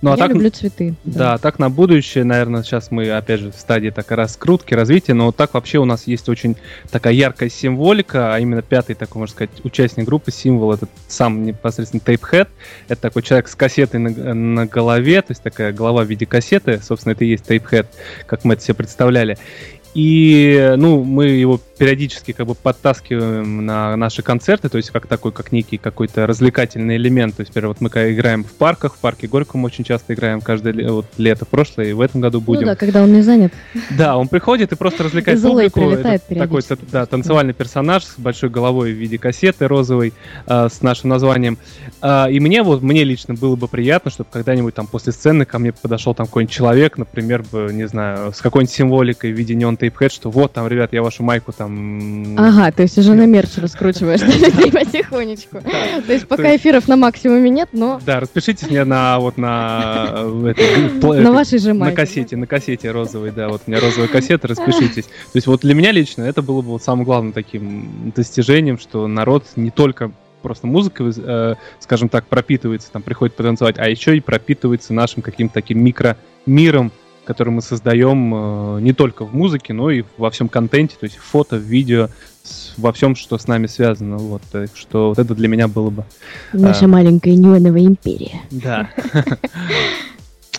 Ну, а Я так, люблю цветы. да, так на будущее, наверное, сейчас мы, опять же, в стадии так раскрутки, развития, но вот так вообще у нас есть очень такая яркая символика, а именно пятый такой, можно сказать, участник группы, символ, это сам непосредственно тейпхед, это такой человек с кассетой на, на голове, то есть такая голова в виде кассеты, собственно, это и есть тейпхед, как мы это себе представляли. И, ну, мы его периодически как бы подтаскиваем на наши концерты, то есть как такой, как некий какой-то развлекательный элемент. То есть, например, вот мы играем в парках, в парке Горького мы очень часто играем каждое ле- вот, лето прошлое, и в этом году будем. Ну да, когда он не занят. Да, он приходит и просто развлекает Злой публику. Это такой да, танцевальный персонаж с большой головой в виде кассеты розовой а, с нашим названием. А, и мне вот, мне лично было бы приятно, чтобы когда-нибудь там после сцены ко мне подошел там какой-нибудь человек, например, бы, не знаю, с какой-нибудь символикой в виде неон тейпхед, что вот там, ребят, я вашу майку там... Ага, то есть уже на мерч раскручиваешь людей потихонечку. То есть пока эфиров на максимуме нет, но Да, распишитесь мне на вот на э, пла- на вашей же на майке. кассете, на кассете розовой, да, вот у меня розовая кассета, распишитесь. То есть вот для меня лично это было бы вот самым главным таким достижением, что народ не только просто музыкой, э, скажем так, пропитывается, там приходит потанцевать, а еще и пропитывается нашим каким-то таким микромиром, который мы создаем э, не только в музыке, но и во всем контенте, то есть фото, видео, во всем, что с нами связано. Вот, так что вот это для меня было бы. Наша А. маленькая неоновая империя. Да.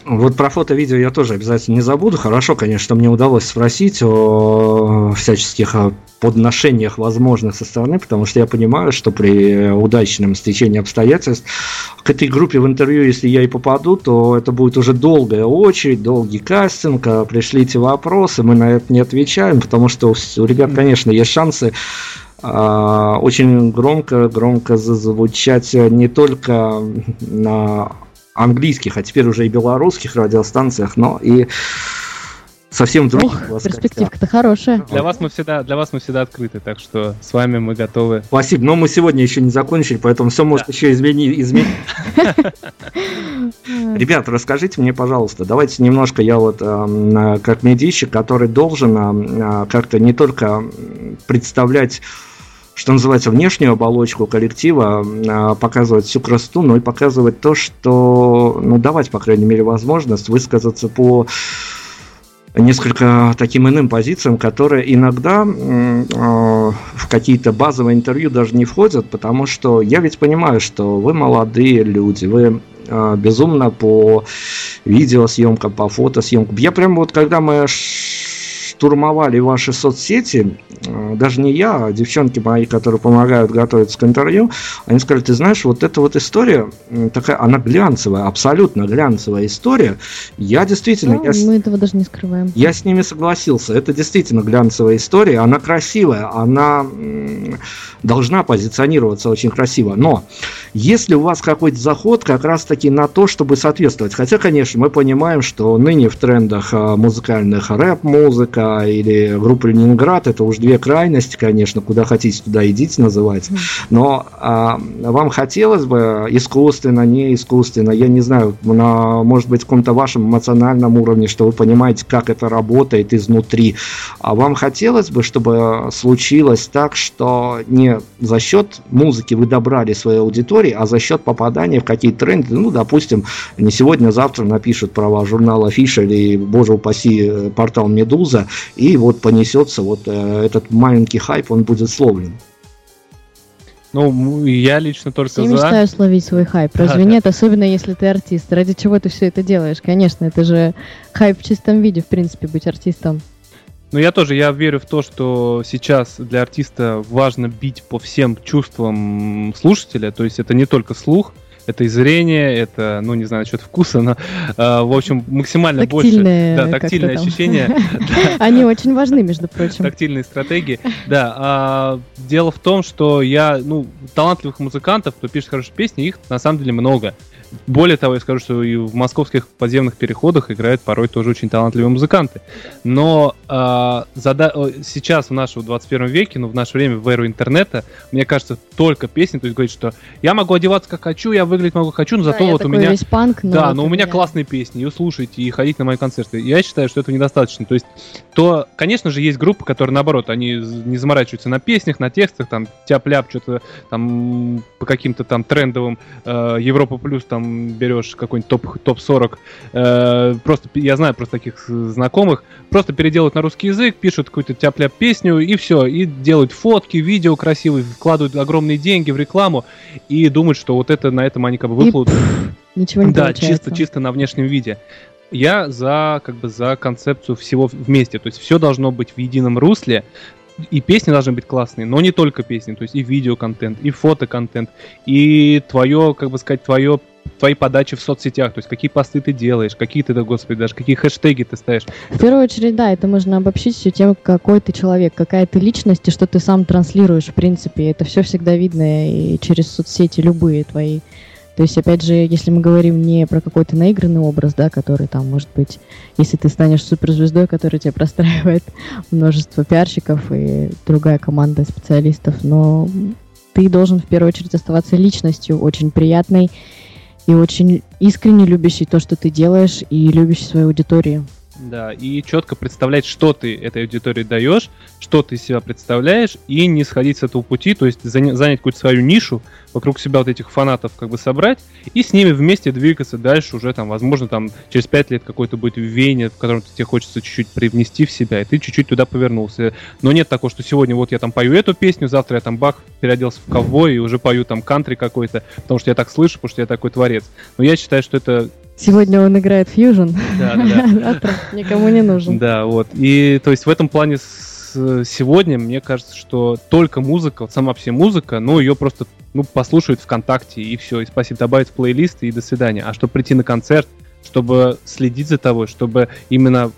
Вот про фото-видео я тоже обязательно не забуду. Хорошо, конечно, что мне удалось спросить о всяческих подношениях возможных со стороны, потому что я понимаю, что при удачном стечении обстоятельств к этой группе в интервью, если я и попаду, то это будет уже долгая очередь, долгий кастинг, а пришлите вопросы, мы на это не отвечаем, потому что у ребят, конечно, есть шансы а, очень громко, громко зазвучать не только на английских, а теперь уже и белорусских радиостанциях, но и совсем в других Ох, перспективка-то хорошая. Для вас мы всегда, для вас мы всегда открыты, так что с вами мы готовы. Спасибо, но мы сегодня еще не закончили, поэтому все может еще измени- изменить. Ребята, расскажите мне, пожалуйста, давайте немножко я вот эм, э, как медийщик, который должен эм, э, как-то не только представлять что называется, внешнюю оболочку коллектива, э, показывать всю красоту, но и показывать то, что, ну, давать, по крайней мере, возможность высказаться по несколько таким иным позициям, которые иногда э, в какие-то базовые интервью даже не входят, потому что я ведь понимаю, что вы молодые люди, вы э, безумно по видеосъемкам, по фотосъемкам. Я прям вот, когда мы штурмовали ваши соцсети, э, даже не я, а девчонки мои, которые помогают готовиться к интервью, они сказали, ты знаешь, вот эта вот история такая, она глянцевая, абсолютно глянцевая история. Я действительно, Ну, я с- мы этого даже не скрываем. я с ними согласился. Это действительно глянцевая история. Она красивая, она должна позиционироваться очень красиво. Но если у вас какой-то заход как раз-таки на то, чтобы соответствовать, хотя, конечно, мы понимаем, что ныне в трендах а, музыкальных рэп-музыка или группа Ленинград, это уж две крайности, конечно, куда хотите, туда идите называть. Но а, вам хотелось бы искусственно, не искусственно, я не знаю, на, может быть, каком-то вашем эмоциональном уровне, что вы понимаете, как это работает изнутри. А вам хотелось бы, чтобы случилось так, что не за счет музыки вы добрали своей аудитории, а за счет попадания в какие-то тренды, ну, допустим, не сегодня, а завтра напишут про ваш журнал Афиша или, боже упаси, э, портал Медуза, и вот понесется вот э, этот маленький хайп, он будет словлен. Ну, я лично только Я за. мечтаю словить свой хайп. Разве да. нет? Особенно если ты артист. Ради чего ты все это делаешь? Конечно, это же хайп в чистом виде, в принципе, быть артистом. Ну, я тоже, я верю в то, что сейчас для артиста важно бить по всем чувствам слушателя, то есть это не только слух, Это и зрение, это, ну, не знаю, насчет вкуса, но, э, в общем, максимально Тактильные больше... Да, тактильные ощущения. Они очень важны, между прочим. тактильные стратегии. Да, а, дело в том, что я, ну, талантливых музыкантов, кто пишет хорошие песни, их на самом деле много. Более того, я скажу, что и в московских подземных переходах играют порой тоже очень талантливые музыканты. Но а, зада- сейчас в нашем 21 веке, ну, в наше время, в эру интернета, мне кажется, только песни, то есть говорит, что я могу одеваться как хочу, я выглядеть могу хочу, но Да, зато вот у меня... весь панк, но Да, вот но у меня меня- классные песни, ее слушайте и ходить на мои концерты. Я считаю, что этого недостаточно. То есть, то, конечно же, есть группы, которые, наоборот, они не заморачиваются на песнях, на текстах, там, тяп-ляп, что-то там по каким-то там трендовым э, Европа Плюс там берешь какой-нибудь топ, топ-40. Э, просто, я знаю просто таких знакомых, просто переделывают на русский язык, пишут какую-то тяп-ляп песню и все, и делают фотки, видео красивые, вкладывают огромные деньги в рекламу и думают, что вот это на этом они как бы выплывут. Ничего не Да, получается. чисто, чисто на внешнем виде. Я за, как бы, за концепцию всего вместе. То есть все должно быть в едином русле. И песни должны быть классные, но не только песни, то есть и видеоконтент, и фотоконтент, и твое, как бы сказать, твое твои подачи в соцсетях, то есть какие посты ты делаешь, какие ты, да, господи, даже какие хэштеги ты ставишь. В первую очередь, да, это можно обобщить все тем, какой ты человек, какая ты личность и что ты сам транслируешь, в принципе. Это все всегда видно и через соцсети любые твои. То есть, опять же, если мы говорим не про какой-то наигранный образ, да, который там, может быть, если ты станешь суперзвездой, который тебе простраивает множество пиарщиков и другая команда специалистов, но ты должен в первую очередь оставаться личностью очень приятной и очень искренне любящей то, что ты делаешь, и любящей свою аудиторию. Да, и четко представлять, что ты этой аудитории даешь, что ты из себя представляешь, и не сходить с этого пути, то есть заня- занять какую-то свою нишу, вокруг себя вот этих фанатов как бы собрать, и с ними вместе двигаться дальше уже там, возможно, там через пять лет какое-то будет веяние, в котором тебе хочется чуть-чуть привнести в себя, и ты чуть-чуть туда повернулся. Но нет такого, что сегодня вот я там пою эту песню, завтра я там бах, переоделся в ковбой и уже пою там кантри какой-то, потому что я так слышу, потому что я такой творец. Но я считаю, что это... Сегодня он играет фьюжн, Да, да, да. завтра никому не нужен. Да, вот. И то есть в этом плане сегодня мне кажется, что только музыка, вот сама все музыка, ну ее просто ну, послушают ВКонтакте и все, и спасибо, добавить в плейлист и до свидания. А чтобы прийти на концерт, чтобы следить за тобой, чтобы именно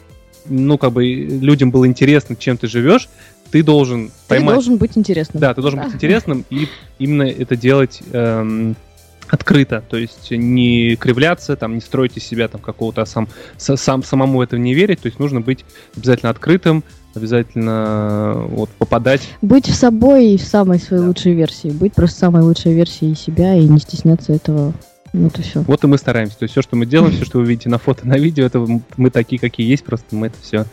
ну, как бы людям было интересно, чем ты живешь, ты должен Ты поймать должен быть интересным. да, ты должен быть интересным и именно это делать эм, открыто, то есть не кривляться, там, не строить из себя там какого-то сам, са- сам самому этого не верить, то есть нужно быть обязательно открытым, обязательно вот попадать. Быть в собой и в самой своей Да. лучшей версии. Быть просто самой лучшей версией себя и не стесняться этого. Вот и все. Вот и мы стараемся. То есть все, что мы делаем, все, что вы видите на фото, на видео, это мы такие, какие есть, просто мы это все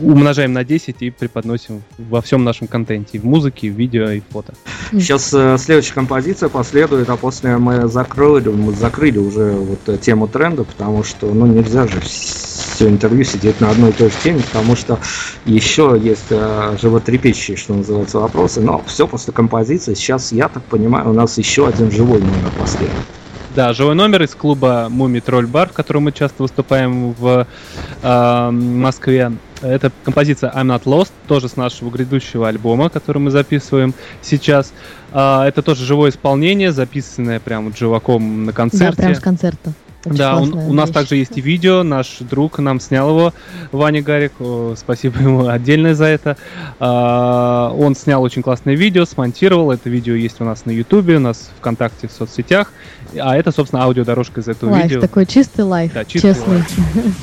умножаем на 10 и преподносим во всем нашем контенте, в музыке, в видео, и фото. Сейчас э, следующая композиция последует, а после мы закрыли, мы закрыли уже вот э, тему тренда, потому что ну нельзя же все интервью сидеть на одной и той же теме, потому что еще есть э, животрепещущие, что называется, вопросы, но все после композиции. Сейчас, я так понимаю, у нас еще один живой номер последний. Да, живой номер из клуба Муми Тролль Бар, в котором мы часто выступаем в э, Москве. Это композиция I'm Not Lost, тоже с нашего грядущего альбома, который мы записываем сейчас. А, это тоже живое исполнение, записанное прямо живаком на Да, концерте. прям с концерта. Очень Да, он- у нас также есть и видео, наш друг нам снял его, Ваня Гарик, спасибо ему отдельно за это. А, он снял очень классное видео, смонтировал, это видео есть у нас на ютубе, у нас ВКонтакте, в соцсетях, а это, собственно, аудиодорожка из этого live, видео. такой чистый live, Да, чистый честный. live.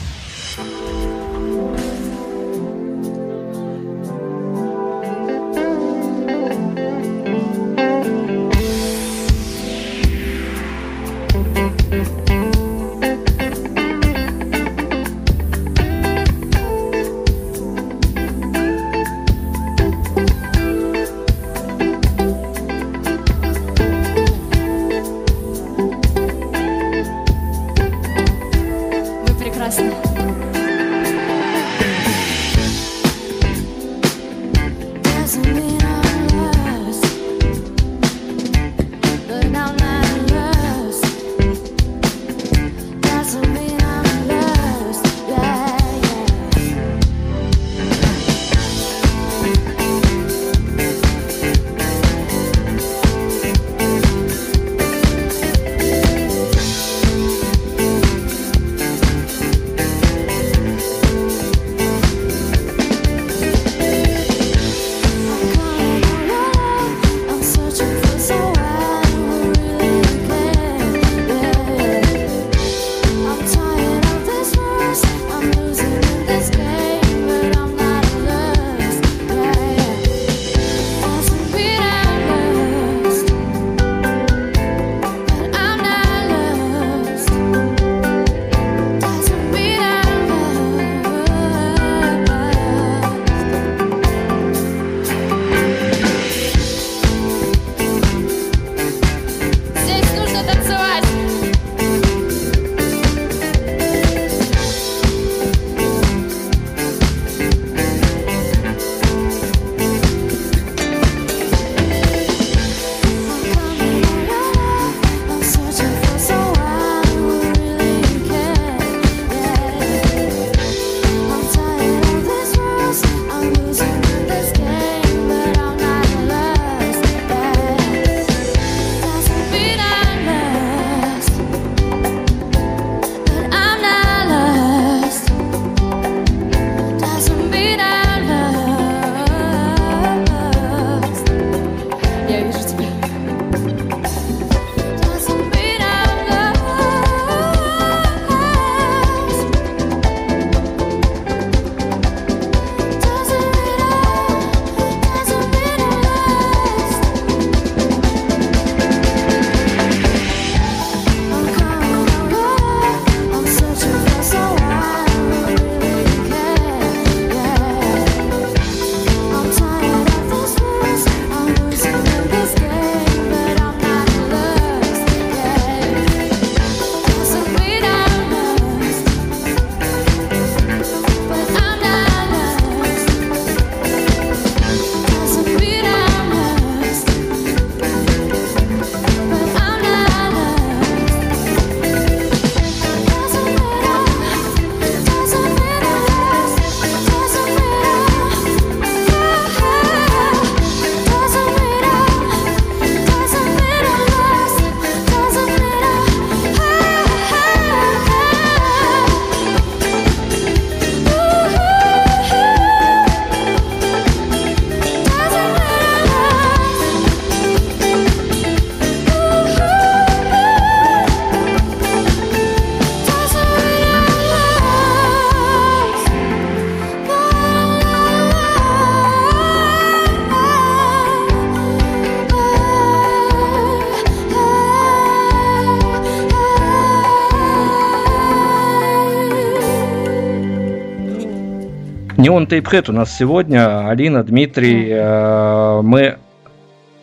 Неон Тейпхед у нас сегодня. Алина, Дмитрий, э, мы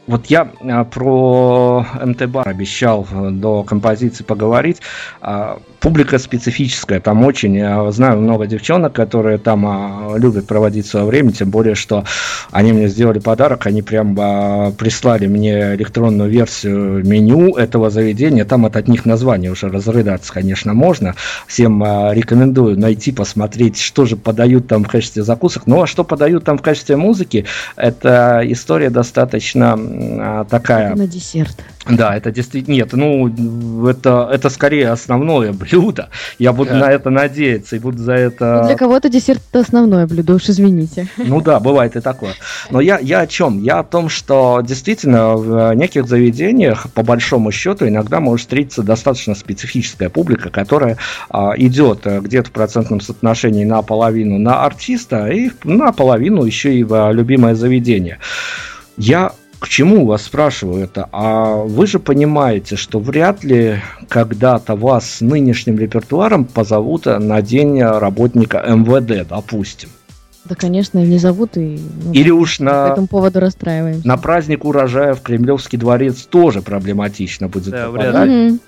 вот я а, про МТ-бар обещал э, до композиции поговорить. А, Публика специфическая, там очень, я знаю много девчонок, которые там а, любят проводить свое время, тем более, что они мне сделали подарок, они прям прислали мне электронную версию меню этого заведения, там от, от них название уже разрыдаться, конечно, можно. Всем рекомендую найти, посмотреть, что же подают там в качестве закусок. Ну, а что подают там в качестве музыки, это история достаточно а, такая... На десерт. Да, это действительно нет, ну это это скорее основное блюдо. Я буду Да. на это надеяться и буду за это. Ну, для кого-то десерт это основное блюдо, уж извините. Ну да, бывает и такое. Но я я о чем? Я о том, что действительно в неких заведениях по большому счету иногда может встретиться достаточно специфическая публика, которая а, идет э, где-то в процентном соотношении на половину на артиста и на половину еще и в а, любимое заведение. Я к чему вас спрашиваю это? А вы же понимаете, что вряд ли когда-то вас с нынешним репертуаром позовут на день работника МВД, допустим. Да, конечно, и не зовут, и ну, Или уж по на, этому поводу расстраиваемся. на праздник урожая в Кремлевский дворец тоже проблематично будет Да, попадать. вряд ли. Мгм.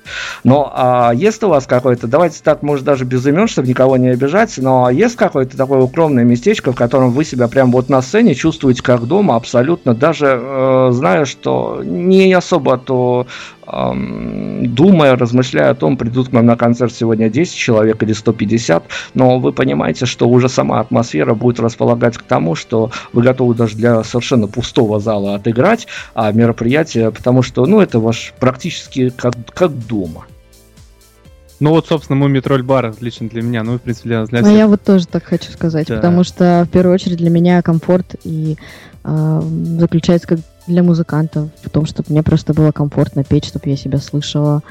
Но а есть у вас какой-то, давайте так, может даже без имен, чтобы никого не обижать, но есть какое-то такое укромное местечко, в котором вы себя прям вот на сцене чувствуете как дома, абсолютно, даже э, зная, что не особо то думая, размышляя о том, придут к нам на концерт сегодня 10 человек или 150, но вы понимаете, что уже сама атмосфера будет располагать к тому, что вы готовы даже для совершенно пустого зала отыграть а мероприятие, потому что, ну, это ваш практически как, как дома. Ну вот, собственно, мой метроль бар лично для меня, ну, и, в принципе, для, для А всех. я вот тоже так хочу сказать, Да. потому что в первую очередь для меня комфорт и а, заключается как для музыкантов в том, чтобы мне просто было комфортно петь, чтобы я себя слышала,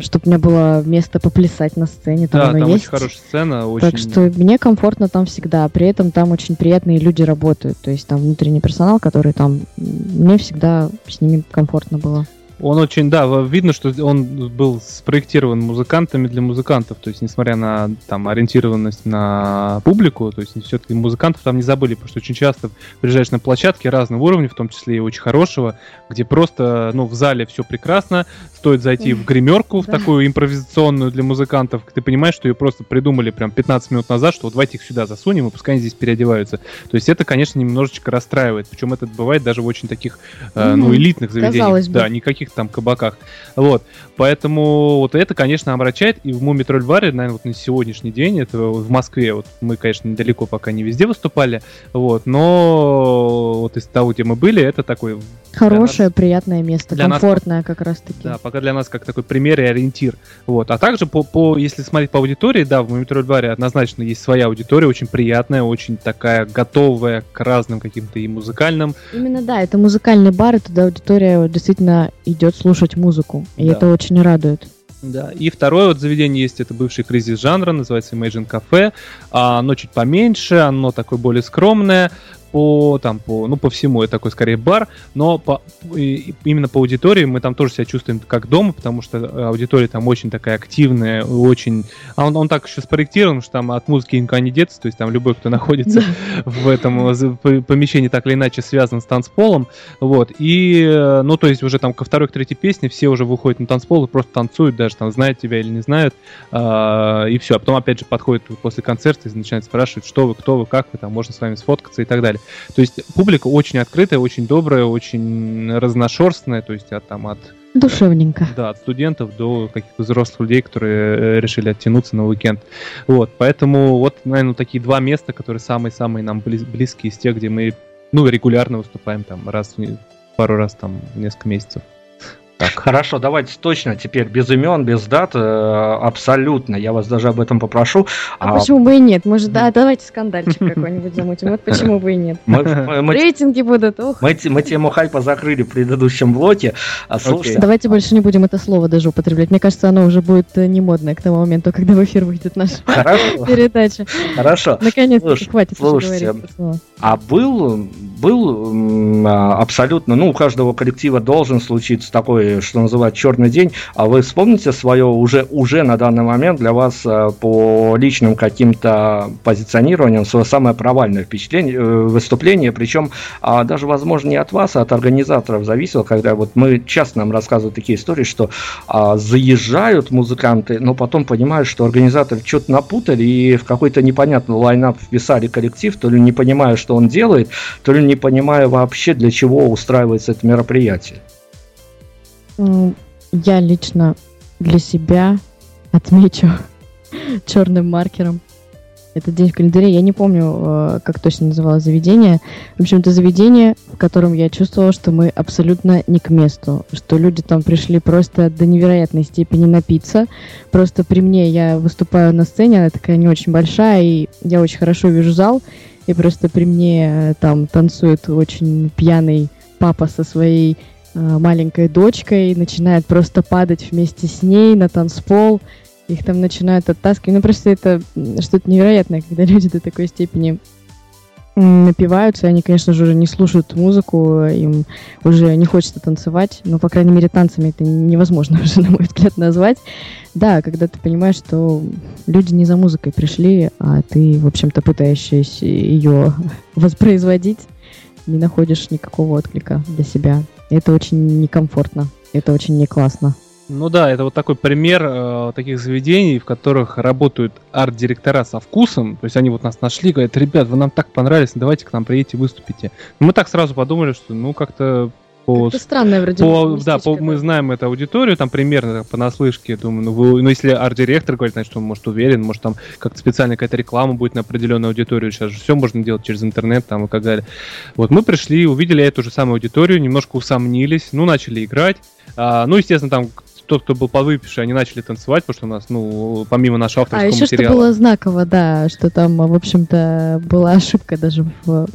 чтобы мне было место поплясать на сцене, там Да, оно там есть. очень хорошая сцена, очень... Так что мне комфортно там всегда. При этом там очень приятные люди работают. То есть там внутренний персонал, который там, мне всегда с ними комфортно было. Он очень, да, видно, что он был спроектирован музыкантами для музыкантов, то есть, несмотря на там ориентированность на публику, то есть все-таки музыкантов там не забыли, потому что очень часто приезжаешь на площадки разного уровня, в том числе и очень хорошего, где просто, ну, в зале все прекрасно, стоит зайти в гримерку, в Да. такую импровизационную для музыкантов, ты понимаешь, что ее просто придумали прям 15 минут назад, что вот давайте их сюда засунем, и пускай они здесь переодеваются. То есть это, конечно, немножечко расстраивает, причем это бывает даже в очень таких, э, ну, элитных заведениях. Казалось бы. Да, не каких там кабаках. Вот. Поэтому вот это, конечно, обращает. И в Мумитроль баре, наверное, вот на сегодняшний день, это в Москве, вот мы, конечно, недалеко пока не везде выступали, вот, но вот из того, где мы были, это такой, Хорошее, приятное место, для нас- комфортное как раз-таки. да, пока для нас как такой пример и ориентир. Вот. А также, по, по, если смотреть по аудитории, да, в Мумитроль баре однозначно есть своя аудитория, очень приятная, очень такая готовая к разным каким-то и музыкальным. Именно да, это музыкальный бар, и туда аудитория действительно идет слушать музыку. И Да. это очень радует. Да. И второе вот заведение есть, это бывший кризис жанра, называется Imagine Cafe. А, оно чуть поменьше, оно такое более скромное по там по ну по всему это такой скорее бар, но по, и- именно по аудитории мы там тоже себя чувствуем как дома, потому что э, аудитория там очень такая активная, очень, а он, он так еще спроектирован, что там от музыки никуда не деться, то есть там любой, кто находится в этом э, помещении так или иначе связан с танцполом, вот, и, э, ну, то есть уже там ко второй, к третьей песне все уже выходят на танцпол и просто танцуют, даже там знают тебя или не знают, а, и все, а потом опять же подходят после концерта и начинают спрашивать, что вы, кто вы, как вы, там, можно с вами сфоткаться и так далее. То есть публика очень открытая, очень добрая, очень разношерстная, то есть от, там, от Душевненько. да, от студентов до каких-то взрослых людей, которые э, решили оттянуться на уикенд. Вот, поэтому вот, наверное, такие два места, которые самые-самые нам близ- близкие из тех, где мы, ну, регулярно выступаем там раз, пару раз там в несколько месяцев. Так, хорошо, давайте точно теперь без имен, без дат, э, абсолютно, я вас даже об этом попрошу. А, почему бы и нет? Может, да, давайте скандальчик какой-нибудь замутим. Вот почему бы и нет. мы, мы- мы- Рейтинги будут, ох. мы те- мы тему хайпа закрыли в предыдущем блоке. А, слушайте, Давайте больше не будем это слово даже употреблять. Мне кажется, оно уже будет э, не модное к тому моменту, когда в эфир выйдет наша хорошо, передача. хорошо. Наконец-то хватит слушайте, говорить. А был, был а, абсолютно, ну, у каждого коллектива должен случиться такой что называют, черный день. А вы вспомните свое уже, уже на данный момент для вас э, по личным каким-то позиционированиям свое самое провальное впечатление, э, выступление, причем а, даже, возможно, не от вас, а от организаторов зависело, когда вот мы часто нам рассказывают такие истории, что а, заезжают музыканты, но потом понимают, что организаторы что-то напутали и в какой-то непонятный лайнап вписали коллектив, то ли не понимая, что он делает, то ли не понимая вообще, для чего устраивается это мероприятие. Я лично для себя отмечу черным маркером этот день в календаре. Я не помню, э, как точно называлось заведение. В общем, это заведение, в котором я чувствовала, что мы абсолютно не к месту. Что люди там пришли просто до невероятной степени напиться. Просто при мне я выступаю на сцене, она такая не очень большая, и я очень хорошо вижу зал. И просто при мне э, там танцует очень пьяный папа со своей маленькой дочкой, начинает просто падать вместе с ней на танцпол. Их там начинают оттаскивать. Ну, просто это что-то невероятное, когда люди до такой степени напиваются, они, конечно же, уже не слушают музыку, им уже не хочется танцевать, но, по крайней мере, танцами это невозможно уже, на мой взгляд, назвать. Да, когда ты понимаешь, что люди не за музыкой пришли, а ты, в общем-то, пытающийся ее воспроизводить, не находишь никакого отклика для себя. Это очень некомфортно, это очень не классно. Ну да, это вот такой пример э, таких заведений, в которых работают арт-директора со вкусом. То есть они вот нас нашли, говорят, ребят, вы нам так понравились, давайте к нам приедете, выступите. Мы так сразу подумали, что ну как-то по, Это странное вроде по- да, по- местечко, мы знаем эту аудиторию, там примерно так, понаслышке, думаю, ну, вы- ну если арт-директор говорит, значит, он может уверен, может там как-то специально какая-то реклама будет на определенную аудиторию, сейчас же все можно делать через интернет там и так далее. Вот мы пришли, увидели эту же самую аудиторию, немножко усомнились, ну, начали играть, А, ну, естественно, там тот, кто был подвыпивший, они начали танцевать, потому что у нас, ну, помимо нашего А авторского еще что материала... было знаково, да, что там, в общем-то, была ошибка даже в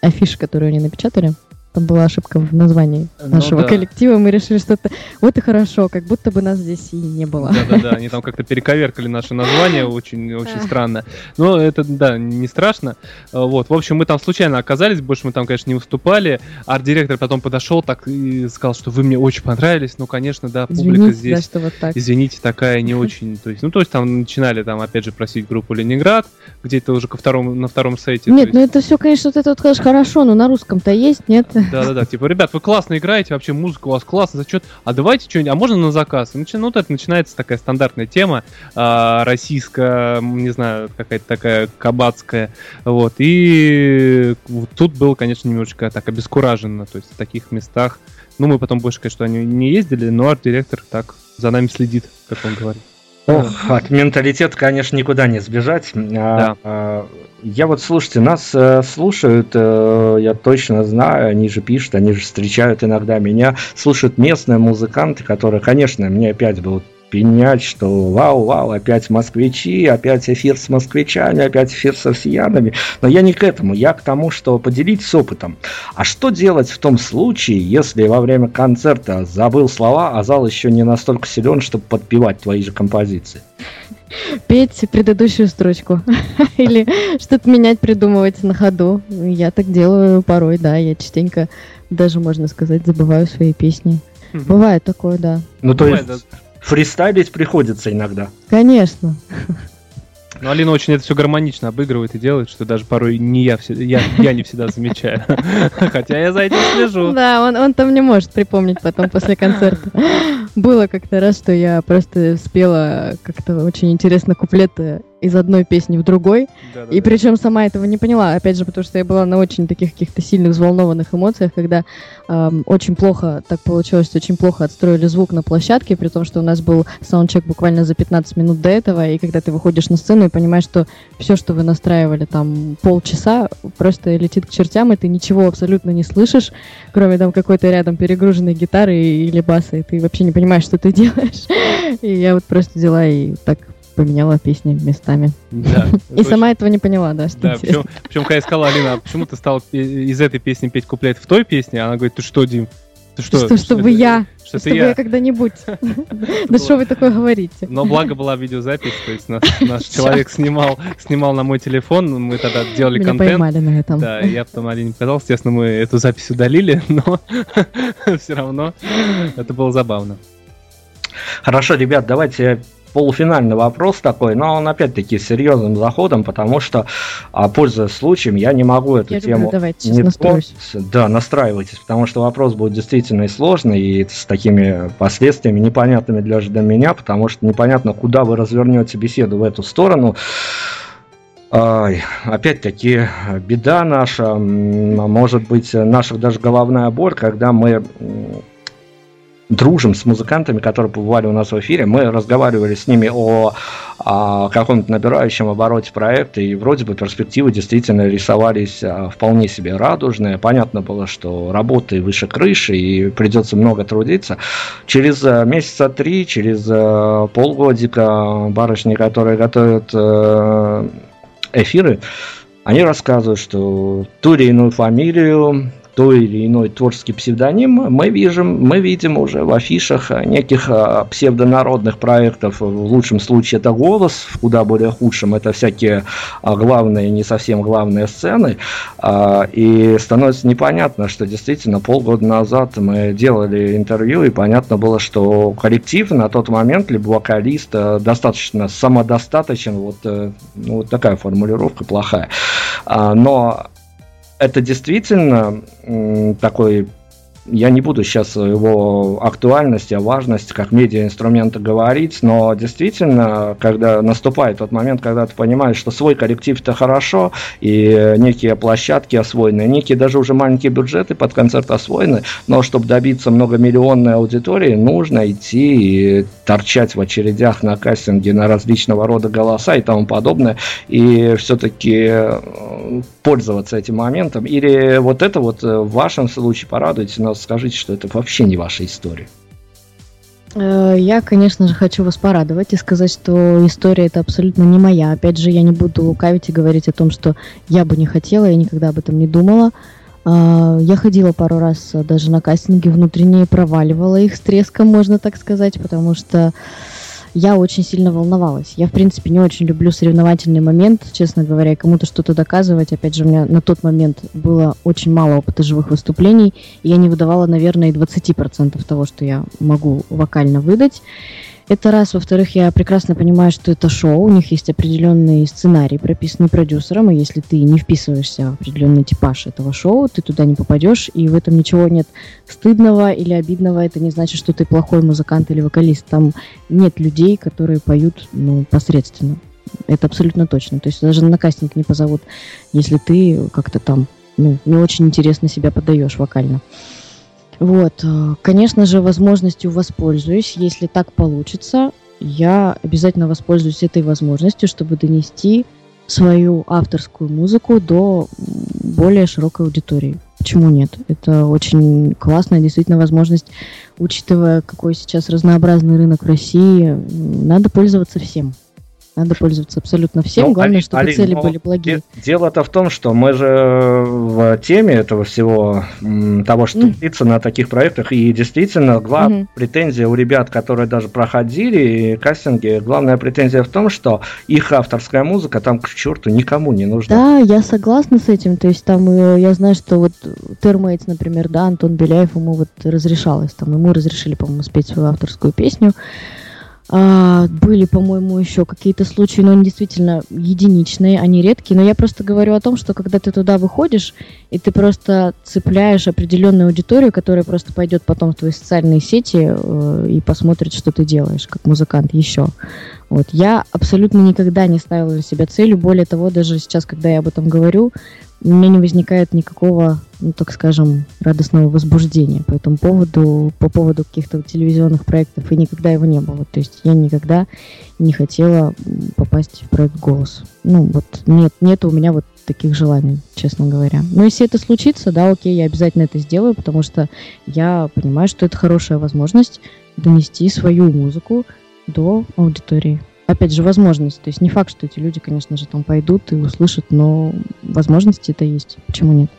афише, которую они напечатали. Там была ошибка в названии Ну нашего да. коллектива. Мы решили, что это вот и хорошо, как будто бы нас здесь и не было. Да-да-да, они там как-то перековеркали наше название, очень, очень Да. странно. Но это, да, не страшно. А, Вот, в общем, мы там случайно оказались, больше мы там, конечно, не выступали. Арт-директор потом подошел так и сказал, что вы мне очень понравились. Ну, конечно, да, публика Извините, да, здесь, что вот так. извините, такая не очень. То есть, ну, то есть там начинали там, опять же, просить группу Ленинград, где-то уже ко второму, на втором сайте. Нет, ну это все, конечно, вот это вот, конечно, хорошо, но на русском-то есть, нет? Да-да-да, типа, ребят, вы классно играете, вообще музыка у вас классная, за счет, а давайте что-нибудь, а можно на заказ? Начи- Ну, вот это начинается такая стандартная тема, а, российская, не знаю, какая-то такая кабацкая, вот, и вот тут было, конечно, немножечко так обескураженно, то есть в таких местах, ну, мы потом больше, конечно, не не ездили, но арт-директор так за нами следит, как он говорит. Ох, от менталитета, конечно, никуда не сбежать. А, Да. а, я вот, слушайте, нас э, слушают, э, я точно знаю, они же пишут, они же встречают иногда меня, слушают местные музыканты, которые, конечно, мне опять будут пенять, что вау-вау, опять москвичи, опять эфир с москвичами, опять эфир с россиянами. Но я не к этому, я к тому, что поделитесь опытом. А что делать в том случае, если во время концерта забыл слова, а зал еще не настолько силен, чтобы подпевать твои же композиции? Петь предыдущую строчку. Или что-то менять, придумывать на ходу. Я так делаю порой, да. Я частенько, даже можно сказать, забываю свои песни. Бывает такое, да. Ну, то есть фристайлить приходится иногда. Конечно. Ну, Алина очень это все гармонично обыгрывает и делает, что даже порой не я, все- я, я не всегда замечаю. Хотя я за этим слежу. Да, он, он там не может припомнить потом после концерта. Было как-то раз, что я просто спела как-то очень интересно куплеты из одной песни в другой. Да-да-да. И причем сама этого не поняла, опять же, потому что я была на очень таких каких-то сильных взволнованных эмоциях, когда эм, очень плохо, так получилось, очень плохо отстроили звук на площадке, при том, что у нас был саундчек буквально за 15 минут до этого, и когда ты выходишь на сцену и понимаешь, что все, что вы настраивали там полчаса, просто летит к чертям, и ты ничего абсолютно не слышишь, кроме там какой-то рядом перегруженной гитары или баса, и ты вообще не понимаешь, что ты делаешь. И я вот просто взяла и так поменяла песни местами. Да, И это сама этого не поняла, да, что Да, причем, причем, когда я сказала, Алина, а почему ты стал из этой песни петь куплет в той песне, она говорит, ты что, Дим, Ты Что, чтобы я, Что чтобы я я. когда-нибудь. Да что вы такое говорите? Но благо была видеозапись, то есть нас- наш человек снимал, снимал на мой телефон, мы тогда делали Меня контент. поймали на этом. Да, я потом Алине показал, естественно, мы эту запись удалили, но все равно это было забавно. Хорошо, ребят, давайте полуфинальный вопрос такой, но он опять-таки с серьезным заходом, потому что, а, пользуясь случаем, я не могу эту Я тему люблю, давайте, не настроюсь. Да, настраивайтесь, потому что вопрос будет действительно и сложный, и с такими последствиями непонятными для, для меня, потому что непонятно, куда вы развернете беседу в эту сторону. Опять-таки, беда наша, может быть, наша даже головная боль, когда мы дружим с музыкантами, которые побывали у нас в эфире, мы разговаривали с ними о, о каком-то набирающем обороте проекта, и вроде бы перспективы действительно рисовались а, вполне себе радужные. Понятно было, что работы выше крыши, и придется много трудиться. Через а, месяца три, через а, полгодика барышни, которые готовят э, эфиры, они рассказывают, что ту или иную фамилию, той или иной творческий псевдоним мы видим, мы видим уже в афишах неких а, псевдонародных проектов. В лучшем случае это голос, в куда более худшем это всякие а, главные, не совсем главные сцены. А, И становится непонятно, что действительно полгода назад мы делали интервью, и понятно было, что коллектив на тот момент, либо вокалист, достаточно самодостаточен. Вот, э, ну, вот такая формулировка плохая. Но это действительно такой я не буду сейчас его актуальности, о важности как медиа-инструмента говорить, но действительно, когда наступает тот момент, когда ты понимаешь, что свой коллектив это хорошо, и некие площадки освоены, некие даже уже маленькие бюджеты под концерт освоены, но чтобы добиться многомиллионной аудитории, нужно идти и торчать в очередях на кастинге на различного рода голоса и тому подобное, и все-таки пользоваться этим моментом. Или вот это вот э, в вашем случае порадуйте нас, скажите, что это вообще не ваша история. Э, Я, конечно же, хочу вас порадовать и сказать, что история это абсолютно не моя. Опять же, я не буду лукавить и говорить о том, что я бы не хотела, я никогда об этом не думала. А, Я ходила пару раз э, даже на кастинги внутренние, проваливала их с треском, можно так сказать, потому что я очень сильно волновалась. Я, в принципе, не очень люблю соревновательный момент, честно говоря, кому-то что-то доказывать. Опять же, у меня на тот момент было очень мало опыта живых выступлений, и я не выдавала, наверное, и 20% того, что я могу вокально выдать. Это раз. Во-вторых, я прекрасно понимаю, что это шоу, у них есть определенный сценарий, прописанный продюсером, и если ты не вписываешься в определенный типаж этого шоу, ты туда не попадешь, и в этом ничего нет стыдного или обидного. Это не значит, что ты плохой музыкант или вокалист. Там нет людей, которые поют ну, посредственно. Это абсолютно точно. То есть даже на кастинг не позовут, если ты как-то там ну, не очень интересно себя подаешь вокально. Вот, э, конечно же, возможностью воспользуюсь. Если так получится, я обязательно воспользуюсь этой возможностью, чтобы донести свою авторскую музыку до более широкой аудитории. Почему нет? Это очень классная действительно возможность, учитывая, какой сейчас разнообразный рынок в России. Надо пользоваться всем. Надо пользоваться абсолютно всем. Ну, Главное, Али- чтобы Алин, цели ну, были благие. де- Дело-то в том, что мы же в теме этого всего, того, что Мгм. творится на таких проектах, и действительно, главная Мгм. претензия у ребят, которые даже проходили кастинги, главная претензия в том, что их авторская музыка там к черту никому не нужна. Да, я согласна с этим. То есть там э, я знаю, что вот Термейтс, например, да, Антон Беляев ему вот разрешалось, там ему разрешили, по-моему, спеть свою авторскую песню. А, были, по-моему, еще какие-то случаи, но они действительно единичные, они редкие. Но я просто говорю о том, что когда ты туда выходишь, и ты просто цепляешь определенную аудиторию, которая просто пойдет потом в твои социальные сети э, и посмотрит, что ты делаешь, как музыкант еще. Вот. Я абсолютно никогда не ставила для себя целью. Более того, даже сейчас, когда я об этом говорю, у меня не возникает никакого, ну так скажем, радостного возбуждения по этому поводу, по поводу каких-то телевизионных проектов, и никогда его не было. То есть я никогда не хотела попасть в проект «Голос». Ну вот нет, нет у меня вот таких желаний, честно говоря. Но если это случится, да, окей, я обязательно это сделаю, потому что я понимаю, что это хорошая возможность донести свою музыку до аудитории. Опять же, возможность. То есть не факт, что эти люди, конечно же, там пойдут и услышат, но возможности это есть. Почему нет?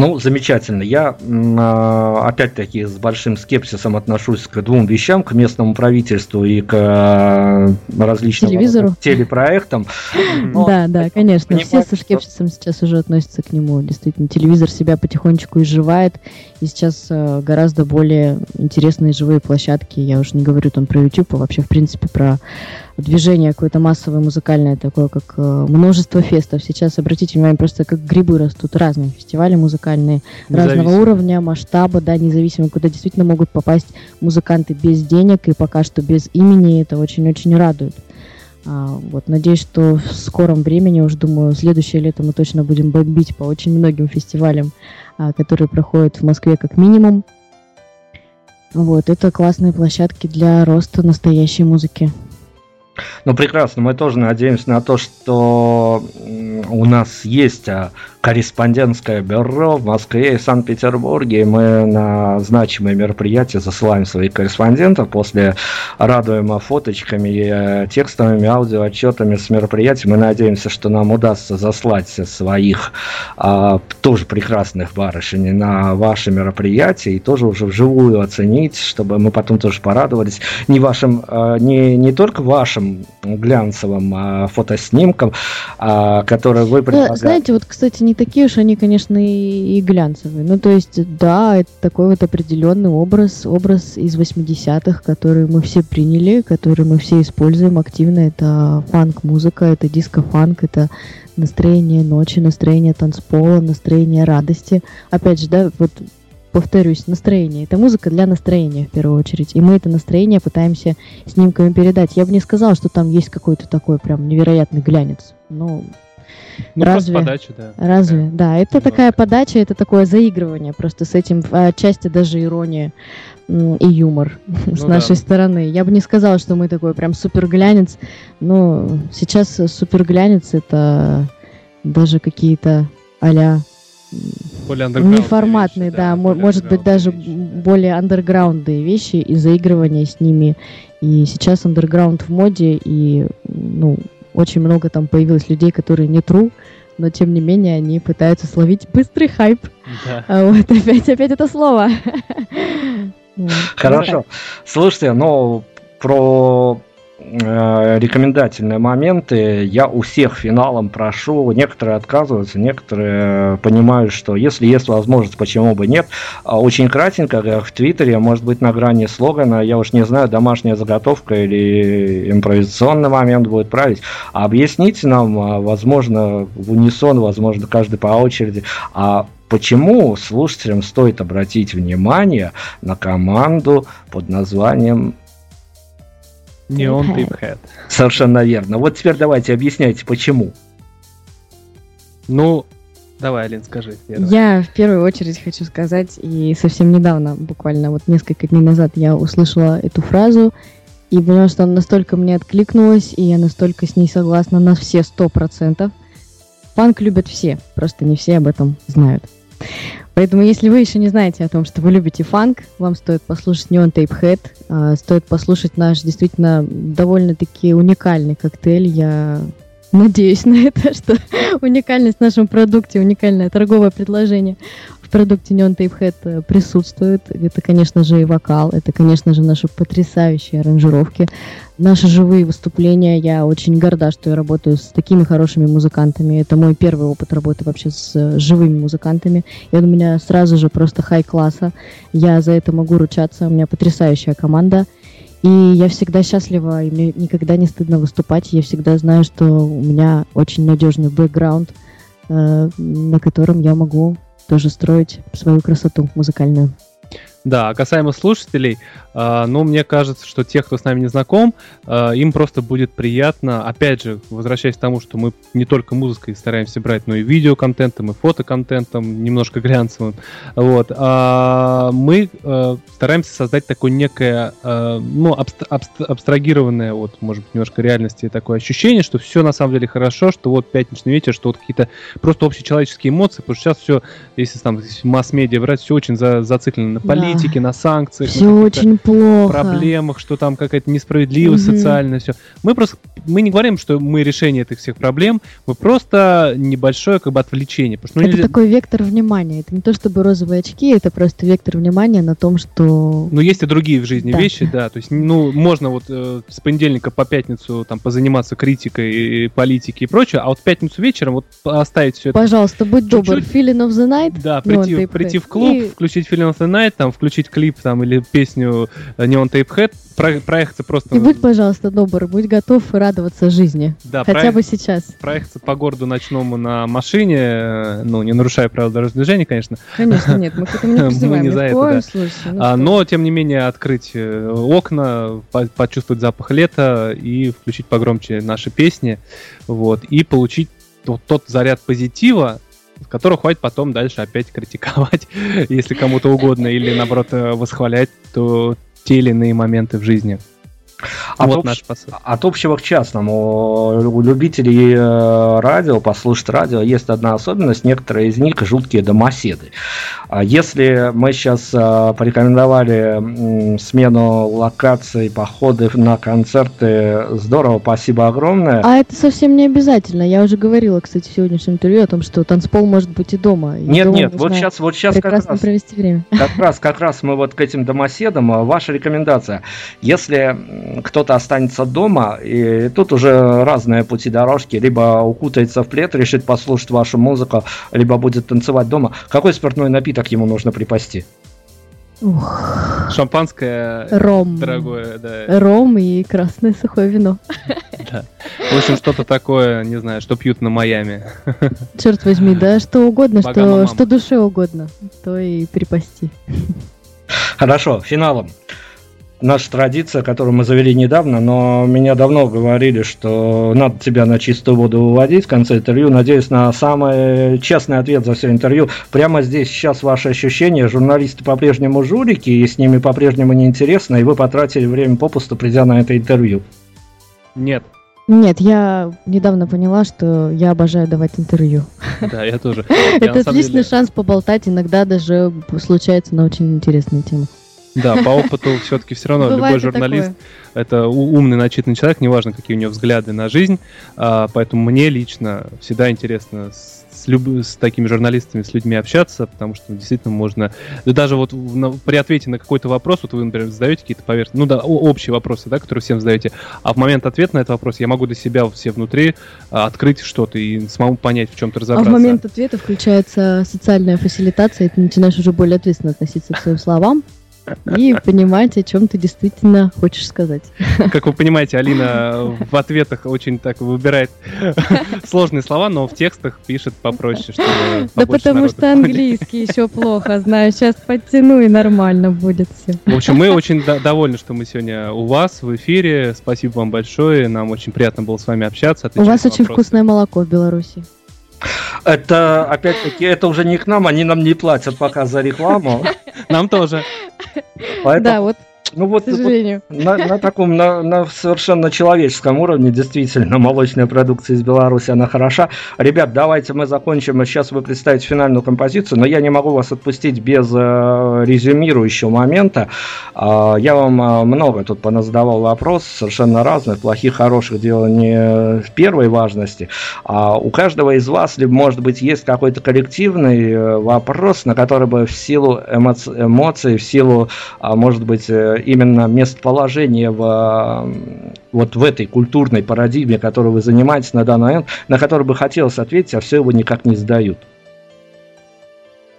Ну, замечательно. Я, а, опять-таки, с большим скепсисом отношусь к двум вещам, к местному правительству и к а, различным Телевизору. телепроектам. Но да, да, конечно. Все со скепсисом сейчас уже относятся к нему. Действительно, телевизор себя потихонечку изживает. И сейчас э, гораздо более интересные живые площадки. Я уже не говорю там про YouTube, а вообще, в принципе, про движение какое-то массовое, музыкальное, такое, как э, множество фестов. Сейчас, обратите внимание, просто как грибы растут разные фестивали музыкальные, разного Независимо. уровня, масштаба, да, независимо, куда действительно могут попасть музыканты без денег и пока что без имени. Это очень-очень радует. А, вот, надеюсь, что в скором времени, уж думаю, следующее лето мы точно будем бомбить по очень многим фестивалям, а, которые проходят в Москве как минимум. Вот, это классные площадки для роста настоящей музыки. Ну, прекрасно. Мы тоже надеемся на то, что у нас есть а, корреспондентское бюро в Москве и Санкт-Петербурге. Мы на значимые мероприятия засылаем своих корреспондентов. После радуем фоточками, и, э, текстовыми аудиоотчетами с мероприятий. Мы надеемся, что нам удастся заслать своих а, тоже прекрасных барышень на ваши мероприятия и тоже уже вживую оценить, чтобы мы потом тоже порадовались не вашим, а, не, не только вашим глянцевым а, фотоснимкам, а, которые вы Ну, предлагаете. знаете, вот, кстати, не такие уж они, конечно, и, и глянцевые. Ну, то есть, да, это такой вот определенный образ, образ из 80-х, который мы все приняли, который мы все используем активно. Это фанк-музыка, это диско-фанк, это настроение ночи, настроение танцпола, настроение радости. Опять же, да, вот повторюсь, настроение. Это музыка для настроения в первую очередь. И мы это настроение пытаемся снимками передать. Я бы не сказала, что там есть какой-то такой прям невероятный глянец. Ну, Ну, Разве? подача, да. Разве? Да, это немножко. такая подача, это такое заигрывание. Просто с этим а, отчасти даже ирония и юмор с Ну нашей да. стороны. Я бы не сказала, что мы такой прям супер глянец. Но сейчас супер глянец это даже какие-то а-ля неформатные, вещи, да, более может быть даже вещи, да. более андерграундные вещи и заигрывание с ними. И сейчас андерграунд в моде, и ну, очень много там появилось людей, которые не true, но тем не менее они пытаются словить быстрый хайп. Да. А вот опять, опять это слово. Вот. Хорошо. Слушайте, ну, про э, рекомендательные моменты я у всех финалом прошу. Некоторые отказываются, некоторые понимают, что если есть возможность, почему бы нет. А Очень кратенько, как в Твиттере, может быть, на грани слогана, я уж не знаю, домашняя заготовка или импровизационный момент будет править. Объясните нам, а, возможно, в унисон, возможно, каждый по очереди, а почему слушателям стоит обратить внимание на команду под названием Tape Tape Head. Совершенно верно. Вот теперь давайте объясняйте, почему. Ну, давай, Алин, скажи. первое. Я в первую очередь хочу сказать, и совсем недавно, буквально вот несколько дней назад, я услышала эту фразу и поняла, что она настолько мне откликнулась, и я настолько с ней согласна на все сто процентов. Фанк любят все, просто не все об этом знают. Поэтому, если вы еще не знаете о том, что вы любите фанк, вам стоит послушать Neon Tape Head, стоит послушать наш действительно довольно-таки уникальный коктейль. Я надеюсь на это, что уникальность в нашем продукте, уникальное торговое предложение в продукте Neon Tape Head э, присутствует. Это, конечно же, и вокал, это, конечно же, наши потрясающие аранжировки, наши живые выступления. Я очень горда, что я работаю с такими хорошими музыкантами. Это мой первый опыт работы вообще с э, живыми музыкантами. И он у меня сразу же просто хай-класса. Я за это могу ручаться. У меня потрясающая команда. И я всегда счастлива, и мне никогда не стыдно выступать. Я всегда знаю, что у меня очень надежный бэкграунд, э, на котором я могу тоже строить свою красоту музыкальную. Да, а касаемо слушателей, э, ну, мне кажется, что тех, кто с нами не знаком, э, им просто будет приятно, опять же, возвращаясь к тому, что мы не только музыкой стараемся брать, но и видеоконтентом, и фотоконтентом, немножко глянцевым, вот, а мы э, стараемся создать такое некое, э, ну, абст- абст- абстрагированное от, может быть, немножко реальности такое ощущение, что все на самом деле хорошо, что вот пятничный вечер, что вот какие-то просто общечеловеческие эмоции, потому что сейчас все, если там масс-медиа брать, все очень за- зациклено на Да, политике, на санкциях, Все на очень плохо. проблемах, что там какая-то несправедливость Мгм. социальная, все. Мы просто, мы не говорим, что мы решение этих всех проблем, мы просто небольшое как бы отвлечение. Потому что ну, Это нельзя- такой вектор внимания. Это не то чтобы розовые очки, это просто вектор внимания на том, что... Ну, есть и другие в жизни Да. вещи, да. То есть, ну, можно вот э, с понедельника по пятницу там позаниматься критикой и политики и прочее, а вот в пятницу вечером вот оставить все это. Пожалуйста, будь добр, Чуть-чуть. feeling of the night. Да, Neon прийти, прийти в клуб, И- включить Feeling of the Night, там, включить клип там, или песню э, Neon Tape Head, про- проехаться просто... И будь, пожалуйста, добр, будь готов радоваться жизни. да, Хотя проех- бы сейчас. проехаться по городу ночному на машине, э, ну, не нарушая правила дорожного движения, конечно, Конечно, нет, мы к этому не Мы призываем. не ни за это, да. случае. Ну А, но, тем не менее, открыть э, окна, по- почувствовать запах лета и включить погромче наши песни, вот, и получить тот, тот заряд позитива, которого хватит потом дальше опять критиковать, если кому-то угодно, или, наоборот, э, восхвалять то те или иные моменты в жизни. А вот то- наш посыл. От общего к частному. У любителей э, радио, послушать радио, есть одна особенность. Некоторые из них жуткие домоседы. А Если мы сейчас э, порекомендовали смену локаций, походы на концерты, здорово, спасибо огромное. А это совсем не обязательно. Я уже говорила, кстати, в сегодняшнем интервью о том, что танцпол может быть и дома. И Нет, дома нет, вот сейчас, вот сейчас как раз, провести время. как раз, как раз мы вот к этим домоседам. а, Ваша рекомендация. Если кто-то останется дома, и тут уже разные пути дорожки, либо укутается в плед, решит послушать вашу музыку, либо будет танцевать дома, какой спиртной напиток ему нужно припасти? Ух, Шампанское ром. дорогое, да. Ром и красное сухое вино. да. В общем, что-то такое, не знаю, что пьют на Майами. Черт возьми, да что угодно, что, что душе угодно, то и припасти. Хорошо, финалом. Наша традиция, которую мы завели недавно, но меня давно говорили, что надо тебя на чистую воду выводить в конце интервью. Надеюсь на самый честный ответ за все интервью. Прямо здесь сейчас ваши ощущения. Журналисты по-прежнему жулики, и с ними по-прежнему неинтересно, и вы потратили время попусту, придя на это интервью. Нет, Нет, я недавно поняла, что я обожаю давать интервью. да, я тоже. Это отличный шанс поболтать, иногда даже случается на очень интересные темы. Да, по опыту все-таки все равно любой Бывает журналист такое. это умный, начитанный человек, неважно, какие у него взгляды на жизнь. А, поэтому мне лично всегда интересно с, люб- с такими журналистами, с людьми общаться, потому что действительно можно... Да даже вот на- при ответе на какой-то вопрос, вот вы, например, задаете какие-то поверхностные, ну да, общие вопросы, да, которые всем задаете, а в момент ответа на этот вопрос я могу для себя все внутри а, открыть что-то и самому понять, в чем-то А разобраться. в момент ответа включается социальная фасилитация, и ты начинаешь уже более ответственно относиться к своим словам и понимать, о чем ты действительно хочешь сказать. Как вы понимаете, Алина в ответах очень так выбирает сложные слова, но в текстах пишет попроще, чтобы Да потому что английский еще плохо знаю. Сейчас подтяну и нормально будет все. В общем, мы очень до- довольны, что мы сегодня у вас в эфире. Спасибо вам большое. Нам очень приятно было с вами общаться. У вас очень вкусное молоко в Беларуси. Это, опять-таки, это уже не к нам, они нам не платят пока за рекламу. Нам тоже. Поэтому, Да, вот, ну вот, вот. На, на таком, на, на совершенно человеческом уровне, действительно, молочная продукция из Беларуси, она хороша. Ребят, давайте мы закончим. Сейчас вы представите финальную композицию, но я не могу вас отпустить без э, резюмирующего момента. А, я вам э, много тут поназадавал вопрос, совершенно разных, плохих, хороших, дело не в первой важности. А у каждого из вас, либо, может быть, есть какой-то коллективный э, вопрос, на который бы в силу эмоци- эмоций, в силу, а, может быть, э, именно местоположения в, вот в этой культурной парадигме, которой вы занимаетесь на данный момент, на который бы хотелось ответить, а все его никак не задают.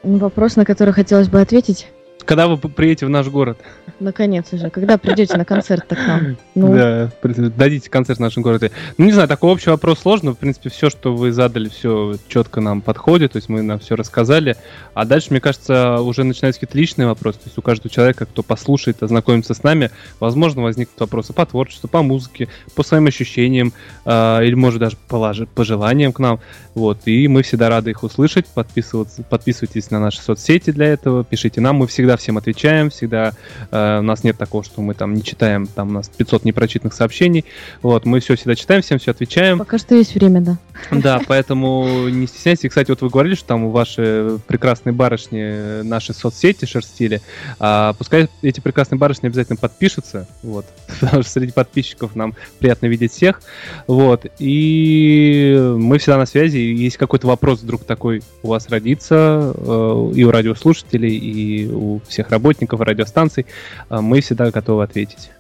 Вопрос, на который хотелось бы ответить. Когда вы приедете в наш город? Наконец уже. Когда придете на концерт к нам? Ну, Да, дадите концерт в нашем городе. Ну, не знаю, такой общий вопрос сложно. В принципе, все, что вы задали, все четко нам подходит. То есть мы нам все рассказали. А дальше, мне кажется, уже начинаются какие-то личные вопросы. То есть у каждого человека, кто послушает, ознакомится с нами, возможно, возникнут вопросы по творчеству, по музыке, по своим ощущениям, а, или, может, даже полож- пожеланиям к нам. Вот. И мы всегда рады их услышать. Подписывайтесь на наши соцсети для этого, пишите нам. Мы всегда всем отвечаем, всегда э, у нас нет такого, что мы там не читаем, там у нас 500 непрочитанных сообщений. Вот, мы все всегда читаем, всем все отвечаем. пока что есть время, да. Да, поэтому не стесняйтесь. Кстати, вот вы говорили, что там ваши прекрасные барышни э, наши соцсети шерстили. А пускай эти прекрасные барышни обязательно подпишутся. Вот. Потому что среди подписчиков нам приятно видеть всех. Вот. И мы всегда на связи. Если какой-то вопрос вдруг такой у вас родится, э, и у радиослушателей, и у всех работников радиостанций, э, мы всегда готовы ответить.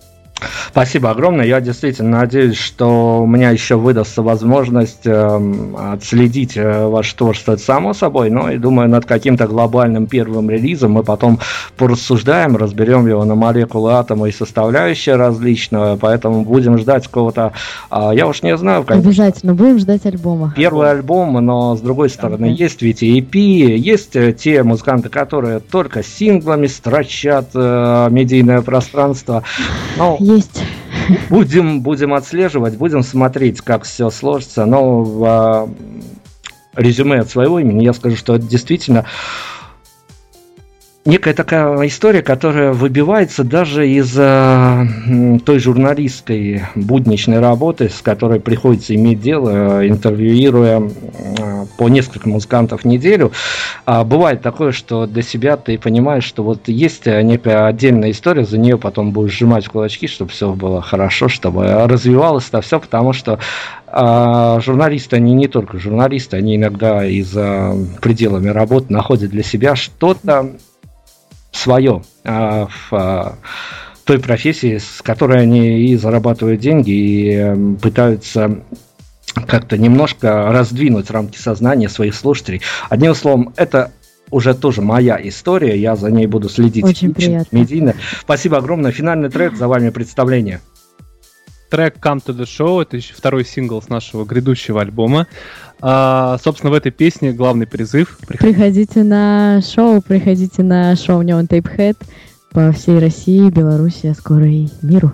Спасибо огромное. Я действительно надеюсь, что у меня еще выдастся возможность эм, отследить э, ваше творчество, это само собой, но и думаю, над каким-то глобальным первым релизом мы потом порассуждаем, разберем его на молекулы атома и составляющие различные, поэтому будем ждать какого-то, а, я уж не знаю, как Обязательно будем ждать альбома. первый альбом, но с другой стороны Ага. есть ведь и EP, есть э, те музыканты, которые только синглами строчат э, медийное пространство. Ну, Есть. будем, будем отслеживать, будем смотреть, как все сложится. Но а, резюме от своего имени я скажу, что это действительно некая такая история, которая выбивается даже из м, той журналистской будничной работы, с которой приходится иметь дело, э, интервьюируя а, по несколько музыкантов в неделю. А бывает такое, что для себя ты понимаешь, что вот есть э, некая отдельная история, за нее потом будешь сжимать кулачки, чтобы все было хорошо, чтобы развивалось это все, потому что а, журналисты, они не только журналисты, они иногда и за пределами работы находят для себя что-то свое а, в а, той профессии, с которой они и зарабатывают деньги, и эм, пытаются как-то немножко раздвинуть рамки сознания своих слушателей. Одним словом, это уже тоже моя история, я за ней буду следить. Очень приятно. Медийно. Спасибо огромное. Финальный трек, за вами представление. Трек Come to the Show это еще второй сингл с нашего грядущего альбома. А, собственно, в этой песне главный призыв. Приходите Приходите на шоу, приходите на шоу Neon Tape Head по всей России, Беларуси, а скоро и миру.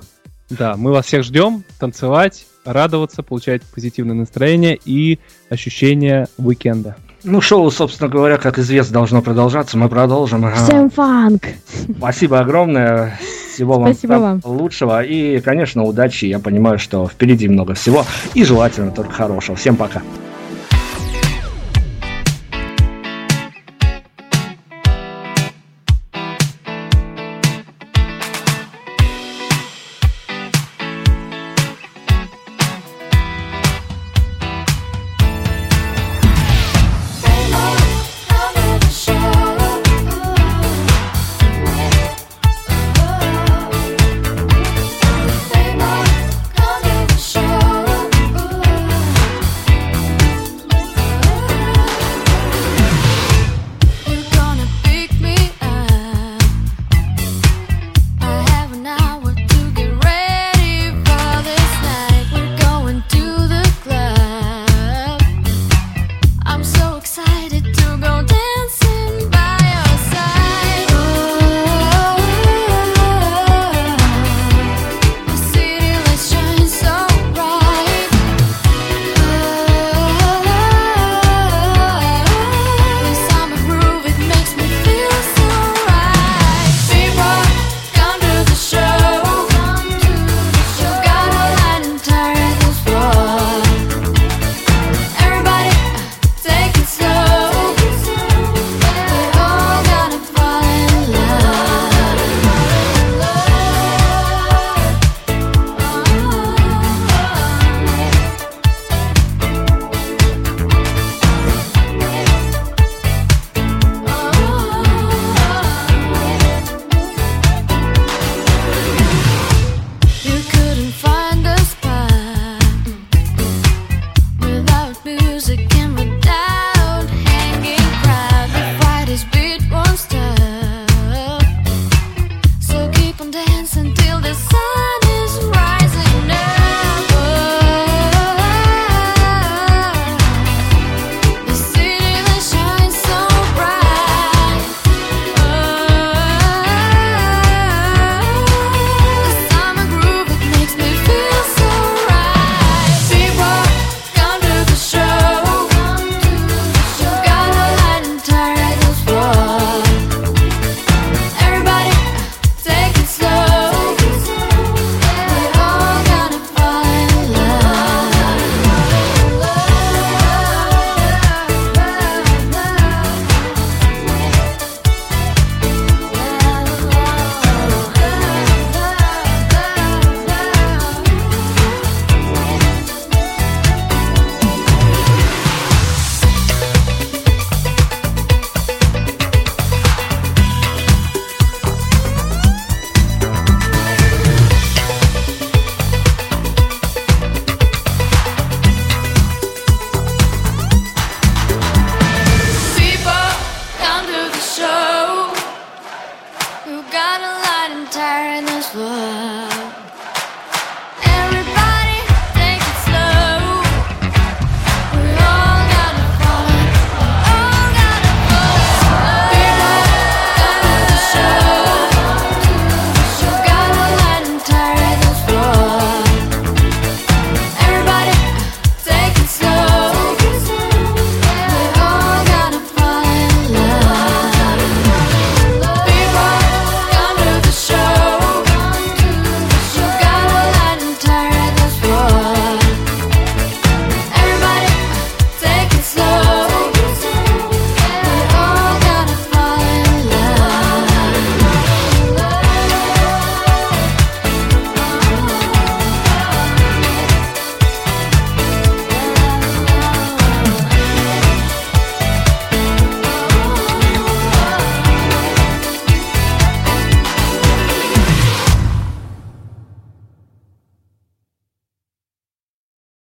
Да, мы вас всех ждем, танцевать, радоваться, получать позитивное настроение и ощущение уикенда. Ну, шоу, собственно говоря, как известно, должно продолжаться. Мы продолжим. Всем фанк! Спасибо огромное. Всего вам, Спасибо вам. лучшего. И, конечно, удачи. Я понимаю, что впереди много всего. И желательно только хорошего. Всем пока.